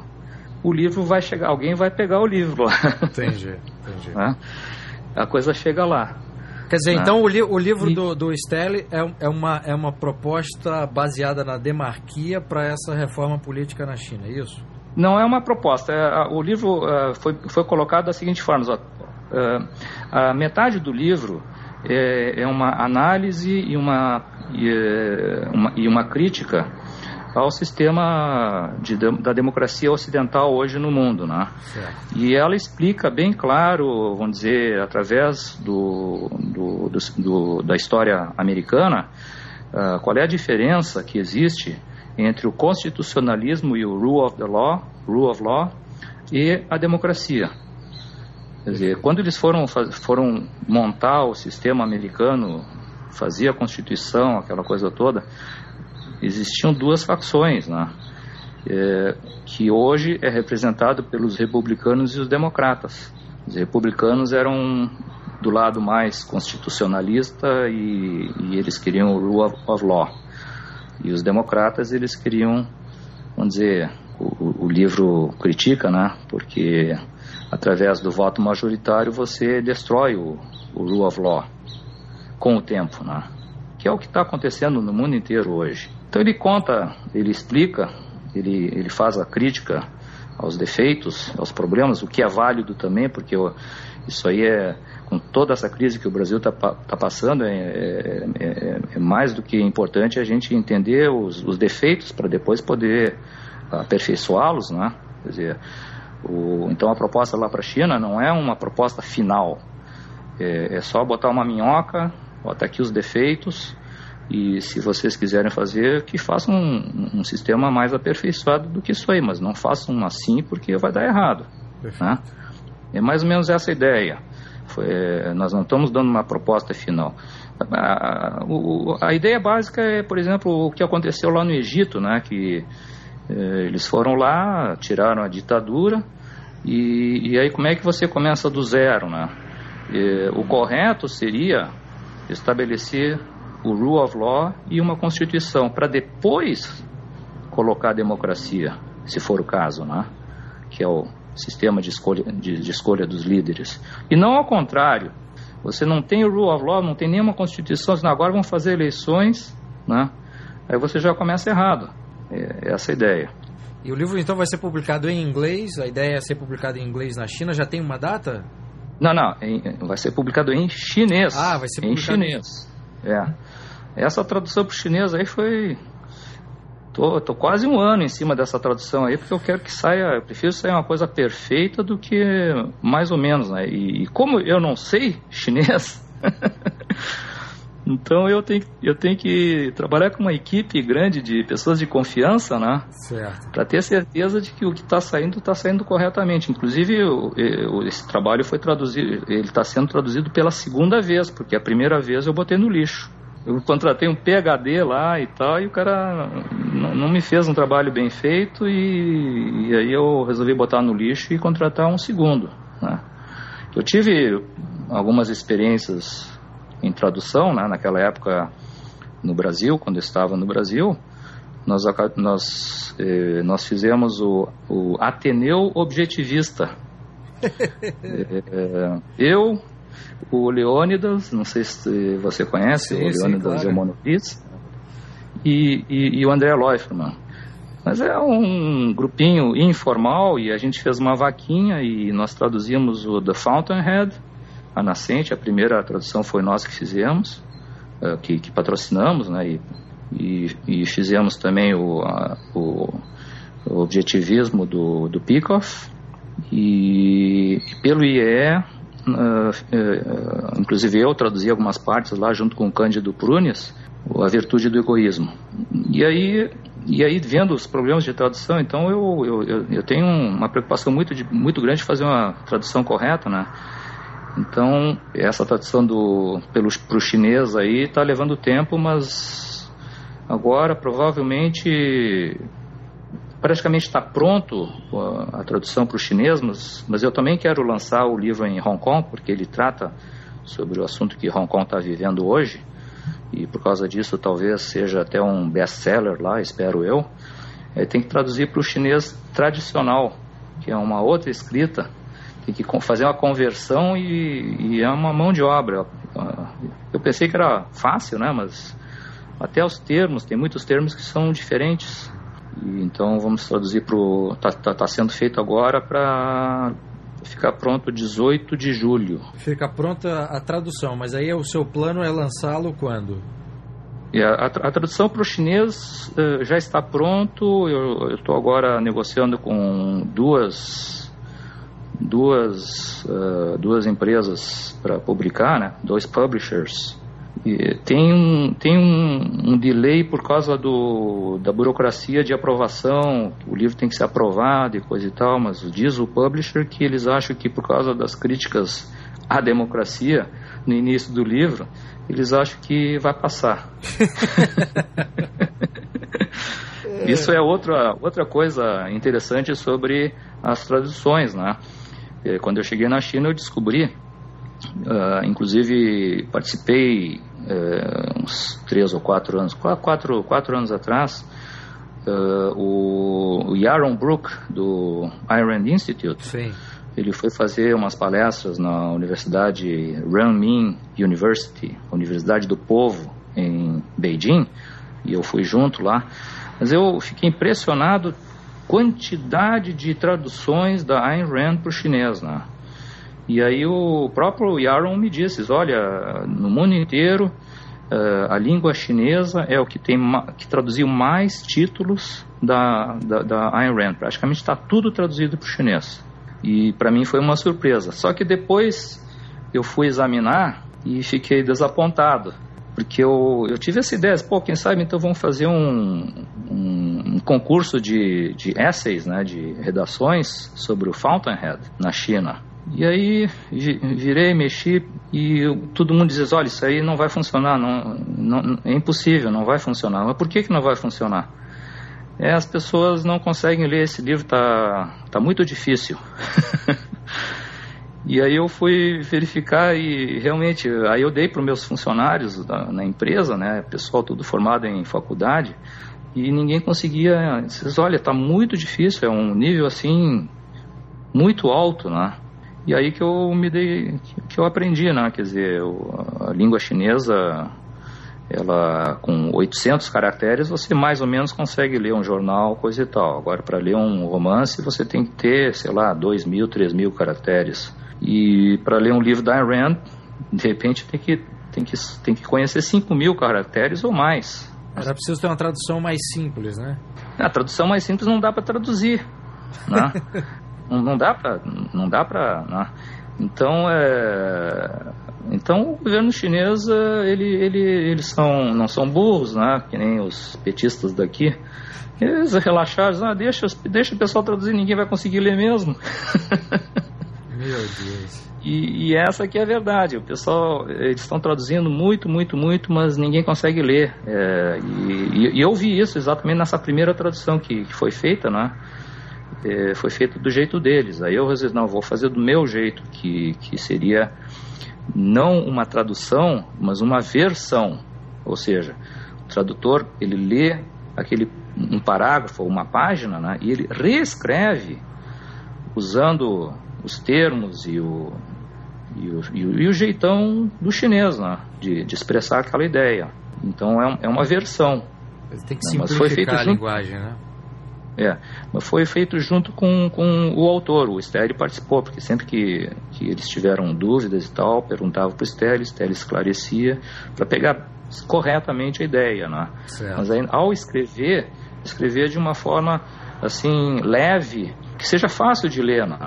o livro vai chegar, alguém vai pegar o livro lá. Entendi, entendi. Né? A coisa chega lá. Quer dizer, né? então o, li o livro e... do, do é, é, uma, é uma proposta baseada na demarquia para essa reforma política na China, é isso? Não é uma proposta. É, o livro uh, foi, foi colocado da seguinte forma: uh, a metade do livro é, é uma análise e uma, e, é, uma, crítica ao sistema de, da democracia ocidental hoje no mundo, né? E ela explica bem claro, vamos dizer, através do, do, do, do da história americana, uh, qual é a diferença que existe entre o constitucionalismo e o rule of the law, rule of law e a democracia. Quer dizer, quando eles foram, foram montar o sistema americano, fazer a constituição, aquela coisa toda, existiam duas facções, né? É, que hoje é representado pelos republicanos e os democratas. Os republicanos eram do lado mais constitucionalista e, e eles queriam o rule of law. E os democratas, eles queriam, vamos dizer, o, o livro critica, né? Porque através do voto majoritário você destrói o, o rule of law com o tempo, né? Que é o que está acontecendo no mundo inteiro hoje. Então ele conta, ele explica, ele, ele faz a crítica aos defeitos, aos problemas, o que é válido também, porque isso aí é, com toda essa crise que o Brasil está tá passando, é, é, é, é, mais do que importante a gente entender os, os defeitos para depois poder aperfeiçoá-los, né? Quer dizer, o, então a proposta lá para a China não é uma proposta final, é, é só botar uma minhoca, botar aqui os defeitos, e se vocês quiserem fazer, que façam um, um, sistema mais aperfeiçoado do que isso aí, mas não façam assim porque vai dar errado. Né? É mais ou menos essa ideia. Foi, nós não estamos dando uma proposta final. A, a, a, ideia básica é, por exemplo, o que aconteceu lá no Egito, né, que é, eles foram lá, tiraram a ditadura, e, e, aí como é que você começa do zero? Né? E, o correto seria estabelecer o rule of law e uma constituição, para depois colocar a democracia, se for o caso, né? que é o sistema de escolha, de, de escolha dos líderes. E não ao contrário. Você não tem o rule of law, não tem nenhuma constituição, senão agora vão fazer eleições, né? aí você já começa errado. É, é essa a ideia. E o livro então vai ser publicado em inglês? A ideia é ser publicado em inglês na China? Já tem uma data? Não, não. Em, vai ser publicado em chinês. Ah, vai ser publicado em chinês. É. Essa tradução para o chinês aí foi. Tô, tô quase um ano em cima dessa tradução aí, porque eu quero que saia. Eu prefiro sair uma coisa perfeita do que mais ou menos, né? E, e como eu não sei chinês. Então eu tenho, eu tenho que trabalhar com uma equipe grande de pessoas de confiança, né? Certo. Para ter certeza de que o que está saindo está saindo corretamente. Inclusive esse trabalho foi traduzido, ele está sendo traduzido pela segunda vez, porque a primeira vez eu botei no lixo. Eu contratei um PhD lá e tal, e o cara não me fez um trabalho bem feito, e, e aí eu resolvi botar no lixo e contratar um segundo. Né? Eu tive algumas experiências em tradução, né? naquela época no Brasil, quando eu estava no Brasil, nós, nós, eh, nós fizemos o, o Ateneu Objetivista. eh, eu, o Leônidas, não sei se você conhece, sim, o Leônidas sim, claro. E, e, e, o André Leuferman. Mas é um grupinho informal e a gente fez uma vaquinha e nós traduzimos o The Fountainhead, a nascente. A primeira tradução foi nós que fizemos, uh, que, que, patrocinamos, né? E, e, fizemos também o, a, o, o, objetivismo do, do Peikoff. E, e pelo IE, uh, uh, inclusive eu traduzi algumas partes lá junto com o Cândido Prunes, a virtude do egoísmo. E aí, e aí vendo os problemas de tradução, então eu, eu, eu tenho uma preocupação muito, de, muito grande de fazer uma tradução correta, né? Então, essa tradução do o chinês aí está levando tempo, mas agora provavelmente praticamente está pronto a, a tradução para o chinês, mas, mas eu também quero lançar o livro em Hong Kong, porque ele trata sobre o assunto que Hong Kong está vivendo hoje, e por causa disso talvez seja até um best-seller lá, espero eu. É, tem que traduzir para o chinês tradicional, que é uma outra escrita, tem que fazer uma conversão e, e, é uma mão de obra. Eu pensei que era fácil, né? Mas até os termos, tem muitos termos que são diferentes. E, então vamos traduzir para o. Está tá, tá sendo feito agora para ficar pronto 18 de julho. Fica pronta a tradução, mas aí o seu plano é lançá-lo quando? A, a, a tradução para o chinês uh, já está pronto. Eu estou agora negociando com duas duas, uh, duas empresas para publicar, né? dois publishers. Tem um, tem um, um, delay por causa do, da burocracia de aprovação, o livro tem que ser aprovado e coisa e tal, mas diz o publisher que eles acham que por causa das críticas à democracia no início do livro, eles acham que vai passar. Isso é outra, outra coisa interessante sobre as traduções, né? É, quando eu cheguei na China, eu descobri, uh, inclusive participei uh, uns três ou quatro anos, quatro, quatro anos atrás, uh, o, o Yaron Brook, do Iron Institute, Sim. ele foi fazer umas palestras na Universidade Renmin University, Universidade do Povo, em Beijing, e eu fui junto lá. Mas eu fiquei impressionado quantidade de traduções da Ayn Rand para o chinês, né? E aí o próprio Yaron me disse, olha, no mundo inteiro uh, a língua chinesa é o que tem que traduziu mais títulos da, da, da Ayn Rand. Praticamente está tudo traduzido para o chinês. E para mim foi uma surpresa. Só que depois eu fui examinar e fiquei desapontado. Porque eu, eu tive essa ideia, pô, quem sabe então vamos fazer um, um, um concurso de, de essays, né, de redações sobre o Fountainhead na China. E aí virei, mexi e todo mundo diz, olha, isso aí não vai funcionar, não, não, é impossível, não vai funcionar. Mas por que, que não vai funcionar? É, as pessoas não conseguem ler esse livro, tá, tá muito difícil. E aí eu fui verificar e realmente, aí eu dei para os meus funcionários da, na empresa, né, pessoal tudo formado em faculdade, e ninguém conseguia, disse, olha, está muito difícil, é um nível assim muito alto, né? E aí que eu me dei, que eu aprendi, né? Quer dizer, a língua chinesa, ela com 800 caracteres, você mais ou menos consegue ler um jornal, coisa e tal. Agora, para ler um romance, você tem que ter, sei lá, 2 mil, 3 mil caracteres. E para ler um livro da Ayn Rand, de repente tem que, tem que, tem que conhecer 5 mil caracteres ou mais. Era preciso ter uma tradução mais simples, né? A tradução mais simples não dá para traduzir, né? não, não dá para, não dá para, né? Então, é, então o governo chinês é, ele, ele, eles são, não são burros, né? Que nem os petistas daqui. Eles relaxaram, ah, deixa, deixa o pessoal traduzir, ninguém vai conseguir ler mesmo. Meu Deus. E, e, essa aqui é a verdade. O pessoal, eles estão traduzindo muito, muito, muito, mas ninguém consegue ler. É, e, e, eu vi isso exatamente nessa primeira tradução que, que foi feita, né? É, foi feita do jeito deles. Aí eu resolvi, não, vou fazer do meu jeito, que, que seria não uma tradução, mas uma versão. Ou seja, o tradutor, ele lê aquele um parágrafo, uma página, né? E ele reescreve usando os termos e o, e o, e o, e o jeitão do chinês, né? De, de, expressar aquela ideia. Então é, é uma versão. Mas tem que né? simplificar mas foi feito a junto, linguagem, né? É, mas foi feito junto com, com o autor, o Stélio participou, porque sempre que, que eles tiveram dúvidas e tal, perguntavam para o Stélio, o Stélio esclarecia, para pegar corretamente a ideia, né? Certo. Mas aí, ao escrever, escrever de uma forma assim, leve, que seja fácil de ler, né?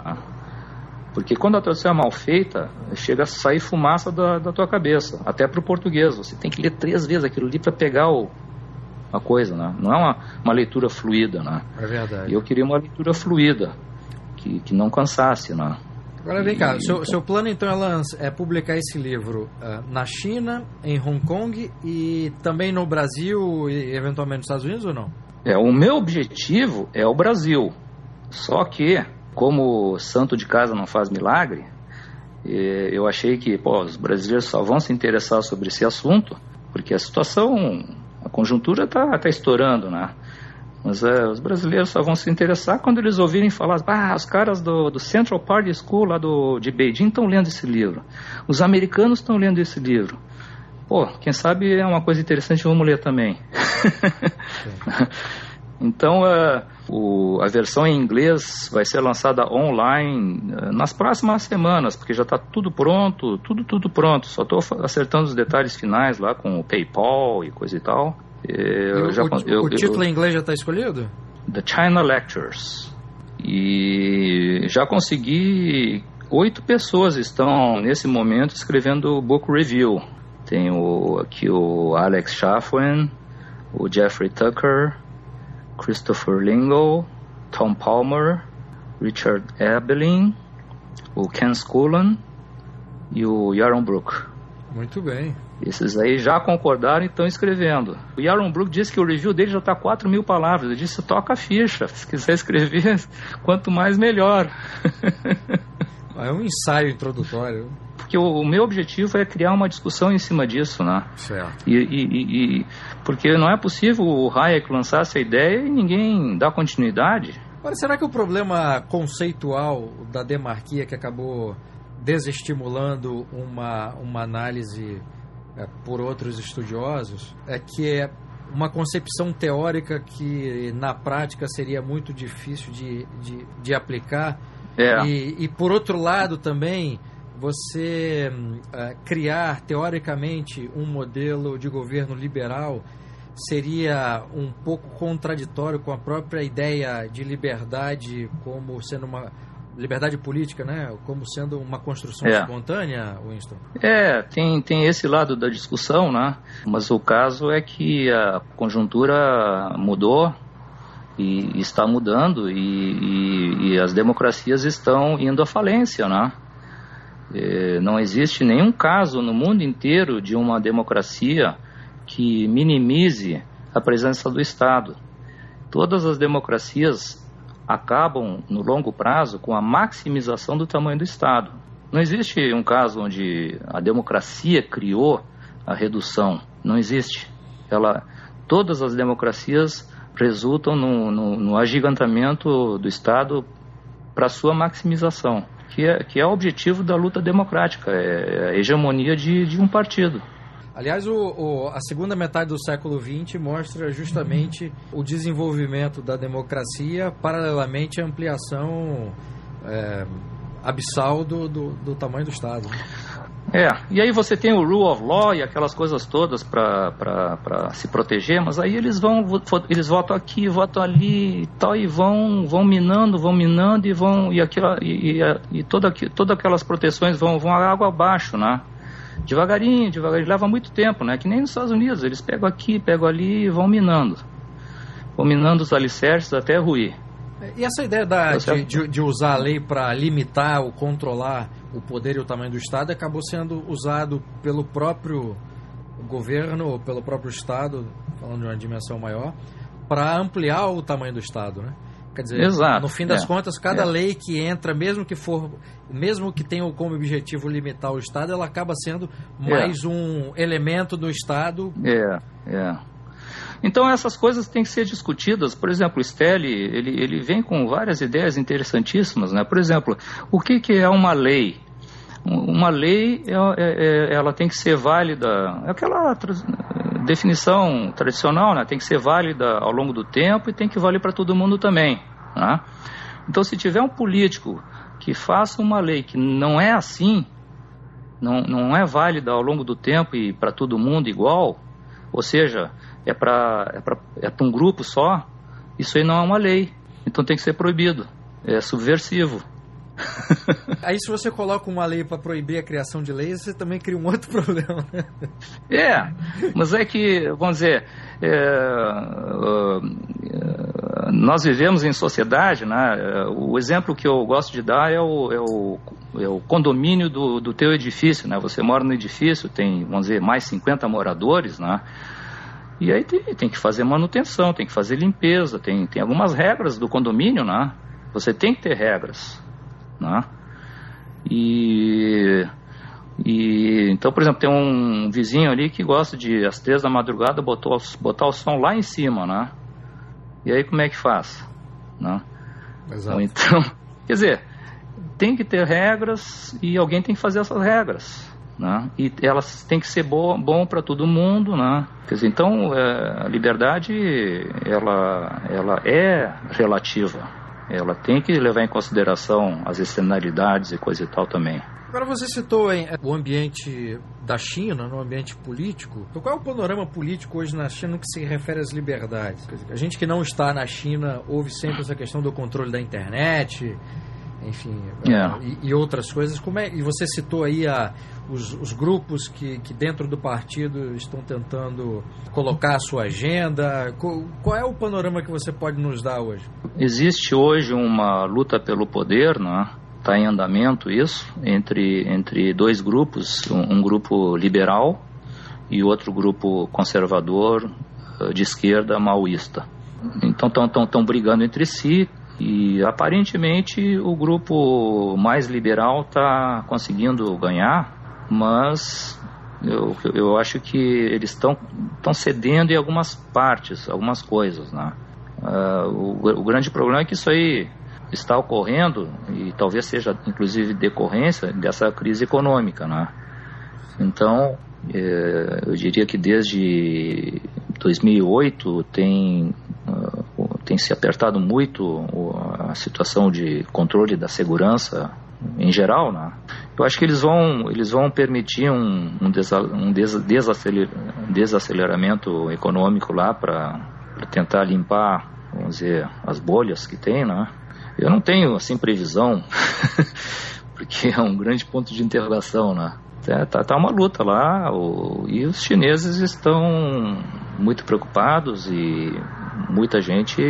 Porque quando a tradução é mal feita, chega a sair fumaça da, da tua cabeça, até para o português. Você tem que ler três vezes aquilo ali para pegar o, a coisa, né? Não é uma, uma leitura fluida, né? É verdade. E eu queria uma leitura fluida, que, que não cansasse, né? Agora vem cá, seu, seu plano então é, é publicar esse livro uh, na China, em Hong Kong e também no Brasil e eventualmente nos Estados Unidos ou não? É, o meu objetivo é o Brasil. Só que como santo de casa não faz milagre, eu achei que pô, os brasileiros só vão se interessar sobre esse assunto porque a situação, a conjuntura está tá estourando, né? Mas é, os brasileiros só vão se interessar quando eles ouvirem falar, ah, os caras do, do Central Party School lá do, de Beijing estão lendo esse livro, os americanos estão lendo esse livro. Pô, quem sabe é uma coisa interessante, vamos ler também. Então, uh, o, a versão em inglês vai ser lançada online uh, nas próximas semanas, porque já está tudo pronto, tudo, tudo pronto. Só estou acertando os detalhes finais lá com o PayPal e coisa e tal. Eu, já, o, eu, o título eu, em inglês já está escolhido? The China Lectures. E já consegui. Oito pessoas estão nesse momento escrevendo o book review. Tem o, aqui o Alex Chaffin, o Jeffrey Tucker, Christopher Lingle, Tom Palmer, Richard Ebelin, o Ken Scullen e o Yaron Brook. Muito bem. Esses aí já concordaram e estão escrevendo. O Yaron Brook disse que o review dele já está 4 mil palavras. Ele disse: toca a ficha. Se quiser escrever, quanto mais melhor. É um ensaio introdutório. Porque o, o, meu objetivo é criar uma discussão em cima disso, né? Certo. E, e, e, porque não é possível o Hayek lançar essa ideia e ninguém dar continuidade. Agora, será que o problema conceitual da demarquia que acabou desestimulando uma, uma análise é, por outros estudiosos é que é uma concepção teórica que na prática seria muito difícil de, de, de aplicar é. E, e, por outro lado também, você uh, criar teoricamente um modelo de governo liberal seria um pouco contraditório com a própria ideia de liberdade como sendo uma liberdade política, né? Como sendo uma construção é. espontânea, Winston? É, tem, tem esse lado da discussão, né? Mas o caso é que a conjuntura mudou e está mudando e, e, as democracias estão indo à falência, né? É, não existe nenhum caso no mundo inteiro de uma democracia que minimize a presença do Estado. Todas as democracias acabam no longo prazo com a maximização do tamanho do Estado. Não existe um caso onde a democracia criou a redução. Não existe. Ela, todas as democracias resultam no, no, no agigantamento do Estado para sua maximização, que é, que é o objetivo da luta democrática, é a hegemonia de, de um partido. Aliás, o, o, a segunda metade do século XX mostra justamente o desenvolvimento da democracia, paralelamente à ampliação é, abissal do, do, do, tamanho do Estado. É, e aí você tem o rule of law e aquelas coisas todas para se proteger, mas aí eles vão, eles votam aqui, votam ali e tal, e vão, vão minando, vão minando e vão, e, aquilo, e, e, e toda, todas aquelas proteções vão, vão água abaixo, né? Devagarinho, devagarinho, leva muito tempo, né? Que nem nos Estados Unidos, eles pegam aqui, pegam ali e vão minando. Vão minando os alicerces até ruir. E essa ideia da, tá de, de, de, usar a lei para limitar ou controlar o poder e o tamanho do Estado acabou sendo usado pelo próprio governo ou pelo próprio Estado, falando de uma dimensão maior, para ampliar o tamanho do Estado, né? Quer dizer, Exato, no fim das é, contas, cada é. lei que entra, mesmo que for, mesmo que tenha como objetivo limitar o Estado, ela acaba sendo mais é. um elemento do Estado. É, é. Então essas coisas têm que ser discutidas. Por exemplo, o ele, ele vem com várias ideias interessantíssimas, né? Por exemplo, o que, que é uma lei? Uma lei, é, é, é ela tem que ser válida, aquela definição tradicional, né? Tem que ser válida ao longo do tempo e tem que valer para todo mundo também, né? Então, se tiver um político que faça uma lei que não é assim, não, não é válida ao longo do tempo e para todo mundo igual, ou seja, é para é é um grupo só, isso aí não é uma lei. Então tem que ser proibido. É subversivo. Aí se você coloca uma lei para proibir a criação de leis, você também cria um outro problema. Né? É, mas é que, vamos dizer, é, uh, nós vivemos em sociedade, né? O exemplo que eu gosto de dar é o, é o, é o condomínio do, do teu edifício, né? Você mora no edifício, tem, vamos dizer, mais 50 moradores, né? E aí tem, tem que fazer manutenção, tem que fazer limpeza, tem, tem algumas regras do condomínio, né? Você tem que ter regras, né? E, e então, por exemplo, tem um vizinho ali que gosta de às três da madrugada botar, botar o som lá em cima, né? E aí como é que faz, né? Exato. Então, quer dizer, tem que ter regras e alguém tem que fazer essas regras né? e elas têm que ser bo bom para todo mundo, né? Dizer, então é, a liberdade ela, ela é relativa, ela tem que levar em consideração as externalidades e coisa e tal também. Agora você citou hein, o ambiente da China, no ambiente político. Então, qual é o panorama político hoje na China no que se refere às liberdades? Dizer, a gente que não está na China ouve sempre essa questão do controle da internet, enfim, yeah. É. e, e, outras coisas. Como é, e você citou aí a, os, os grupos que, que dentro do partido estão tentando colocar a sua agenda. Qual, qual, é o panorama que você pode nos dar hoje? Existe hoje uma luta pelo poder, né? Está em andamento isso entre entre dois grupos, um, um grupo liberal e outro grupo conservador eh, de esquerda maoísta. Então estão brigando entre si E aparentemente o grupo mais liberal está conseguindo ganhar, mas eu, eu acho que eles estão cedendo em algumas partes, algumas coisas. Né? Uh, o, o grande problema é que isso aí está ocorrendo e talvez seja inclusive decorrência dessa crise econômica, né? Então, é, eu diria que desde 2008 tem uh, tem se apertado muito a situação de controle da segurança em geral, né? Eu acho que eles vão eles vão permitir um, um, desa, um desacelerar, desaceleramento econômico lá para tentar limpar, vamos dizer, as bolhas que tem, né? Eu não tenho, assim, previsão, porque é um grande ponto de interrogação, né? É, tá, tá uma luta lá o, e os chineses estão muito preocupados e muita gente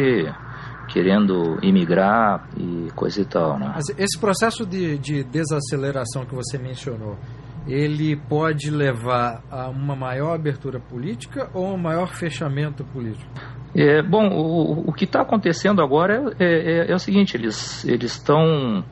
querendo imigrar e coisa e tal, né? Mas esse processo de, de desaceleração que você mencionou, ele pode levar a uma maior abertura política ou um maior fechamento político? É, bom, o, o que está acontecendo agora é, é, é, o seguinte, eles eles estão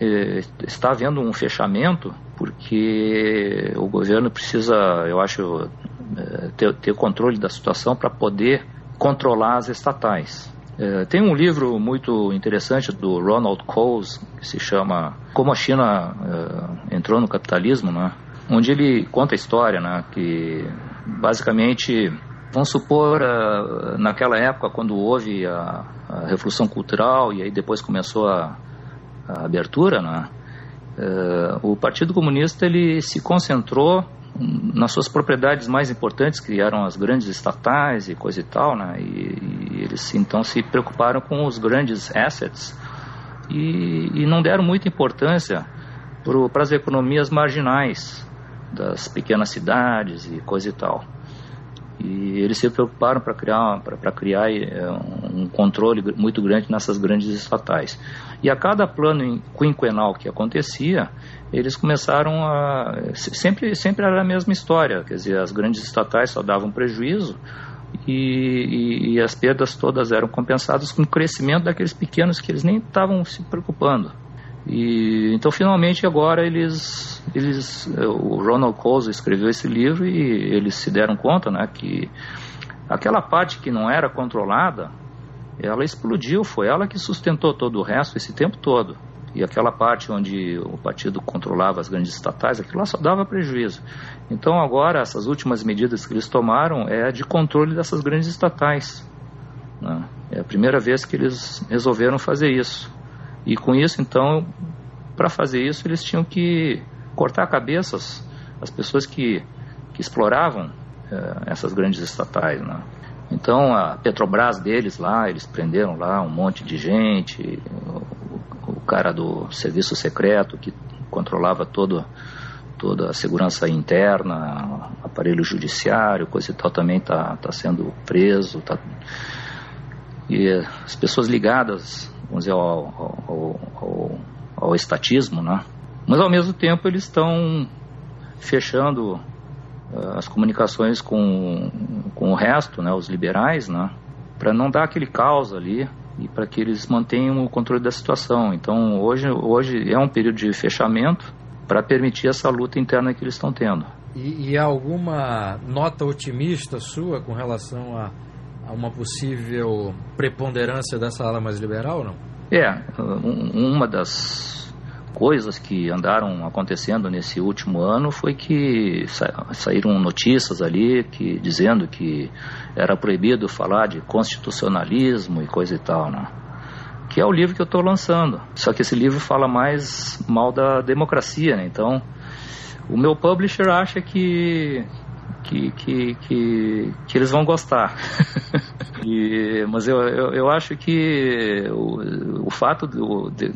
é, está havendo um fechamento porque o governo precisa, eu acho, é, ter, ter controle da situação para poder controlar as estatais. É, tem um livro muito interessante do Ronald Coase que se chama Como a China é, entrou no capitalismo, né? onde ele conta a história, né? que basicamente Vamos supor, uh, naquela época, quando houve a, a, Revolução Cultural e aí depois começou a, a abertura, né? uh, o Partido Comunista ele se concentrou nas suas propriedades mais importantes, eram as grandes estatais e coisa e tal, né? E, e eles então se preocuparam com os grandes assets e, e não deram muita importância para as economias marginais das pequenas cidades e coisa e tal. E eles se preocuparam para criar, para criar é, um controle muito grande nessas grandes estatais. E a cada plano quinquenal que acontecia, eles começaram a. Sempre, sempre era a mesma história, quer dizer, as grandes estatais só davam prejuízo e, e, e as perdas todas eram compensadas com o crescimento daqueles pequenos que eles nem estavam se preocupando. E então finalmente agora eles, eles o Ronald Coase escreveu esse livro e eles se deram conta, né, que aquela parte que não era controlada, ela explodiu, foi ela que sustentou todo o resto esse tempo todo. E aquela parte onde o partido controlava as grandes estatais, aquilo lá só dava prejuízo. Então agora essas últimas medidas que eles tomaram é de controle dessas grandes estatais. Né? É a primeira vez que eles resolveram fazer isso. E com isso, então, para fazer isso, eles tinham que cortar cabeças as pessoas que, que exploravam eh, essas grandes estatais, né? Então, a Petrobras deles lá, eles prenderam lá um monte de gente, cara do serviço secreto que controlava todo, toda a segurança interna, aparelho judiciário, coisa e tal, também está tá sendo preso. Tá... E as pessoas ligadas vamos dizer, ao, ao, ao, ao estatismo, né? Mas ao mesmo tempo eles estão fechando uh, as comunicações com, com o resto, né, os liberais, né, para não dar aquele caos ali e para que eles mantenham o controle da situação. Então hoje, hoje é um período de fechamento para permitir essa luta interna que eles estão tendo. E, e há alguma nota otimista sua com relação a a uma possível preponderância dessa ala mais liberal, não? É, uma das coisas que andaram acontecendo nesse último ano foi que saíram notícias ali que dizendo que era proibido falar de constitucionalismo e coisa e tal, né? Que é o livro que eu estou lançando. Só que esse livro fala mais mal da democracia, né? Então, o meu publisher acha que que, que, que, que eles vão gostar. e, mas eu, eu, eu, acho que o, o fato do, de,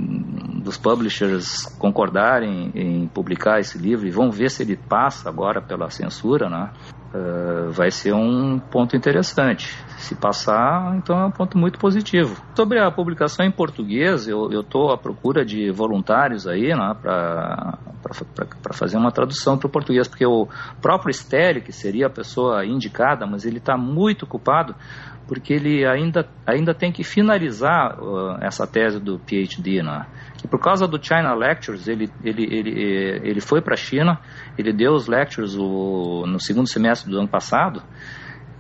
dos publishers concordarem em publicar esse livro e vão ver se ele passa agora pela censura, né? Uh, vai ser um ponto interessante. Se passar, então é um ponto muito positivo. Sobre a publicação em português, eu estou à procura de voluntários aí, né, para fazer uma tradução para o português, porque o próprio Stelli, que seria a pessoa indicada, mas ele está muito ocupado porque ele ainda, ainda tem que finalizar uh, essa tese do PhD, né? E por causa do China Lectures, ele, ele, ele, ele foi para a China, ele deu os lectures o, no segundo semestre do ano passado,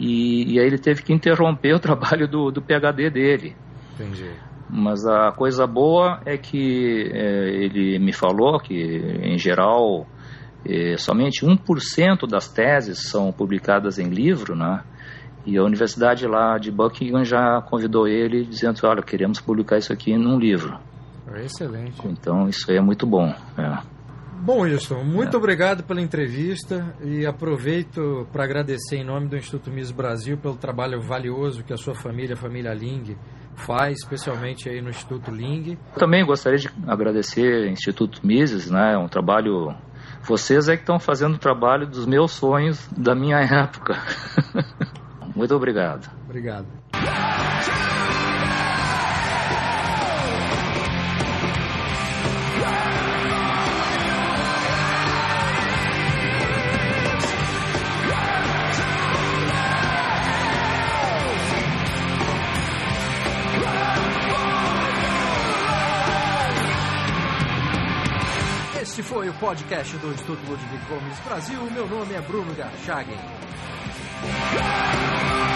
e, e, aí ele teve que interromper o trabalho do, do PhD dele. Entendi. Mas a coisa boa é que é, ele me falou que, em geral, é, somente 1% das teses são publicadas em livro, né? E a universidade lá de Buckingham já convidou ele, dizendo: olha, queremos publicar isso aqui num livro. Excelente. Então, isso aí é muito bom. É. Bom, Wilson, muito é. obrigado pela entrevista e aproveito para agradecer em nome do Instituto Mises Brasil pelo trabalho valioso que a sua família, a família Ling, faz, especialmente aí no Instituto Ling. Também gostaria de agradecer ao Instituto Mises, né? É um trabalho vocês é que estão fazendo o trabalho dos meus sonhos da minha época. Muito obrigado. Obrigado. Este foi o podcast do Instituto Ludwig Gomes Brasil. Meu nome é Bruno Garchagen. Yeah!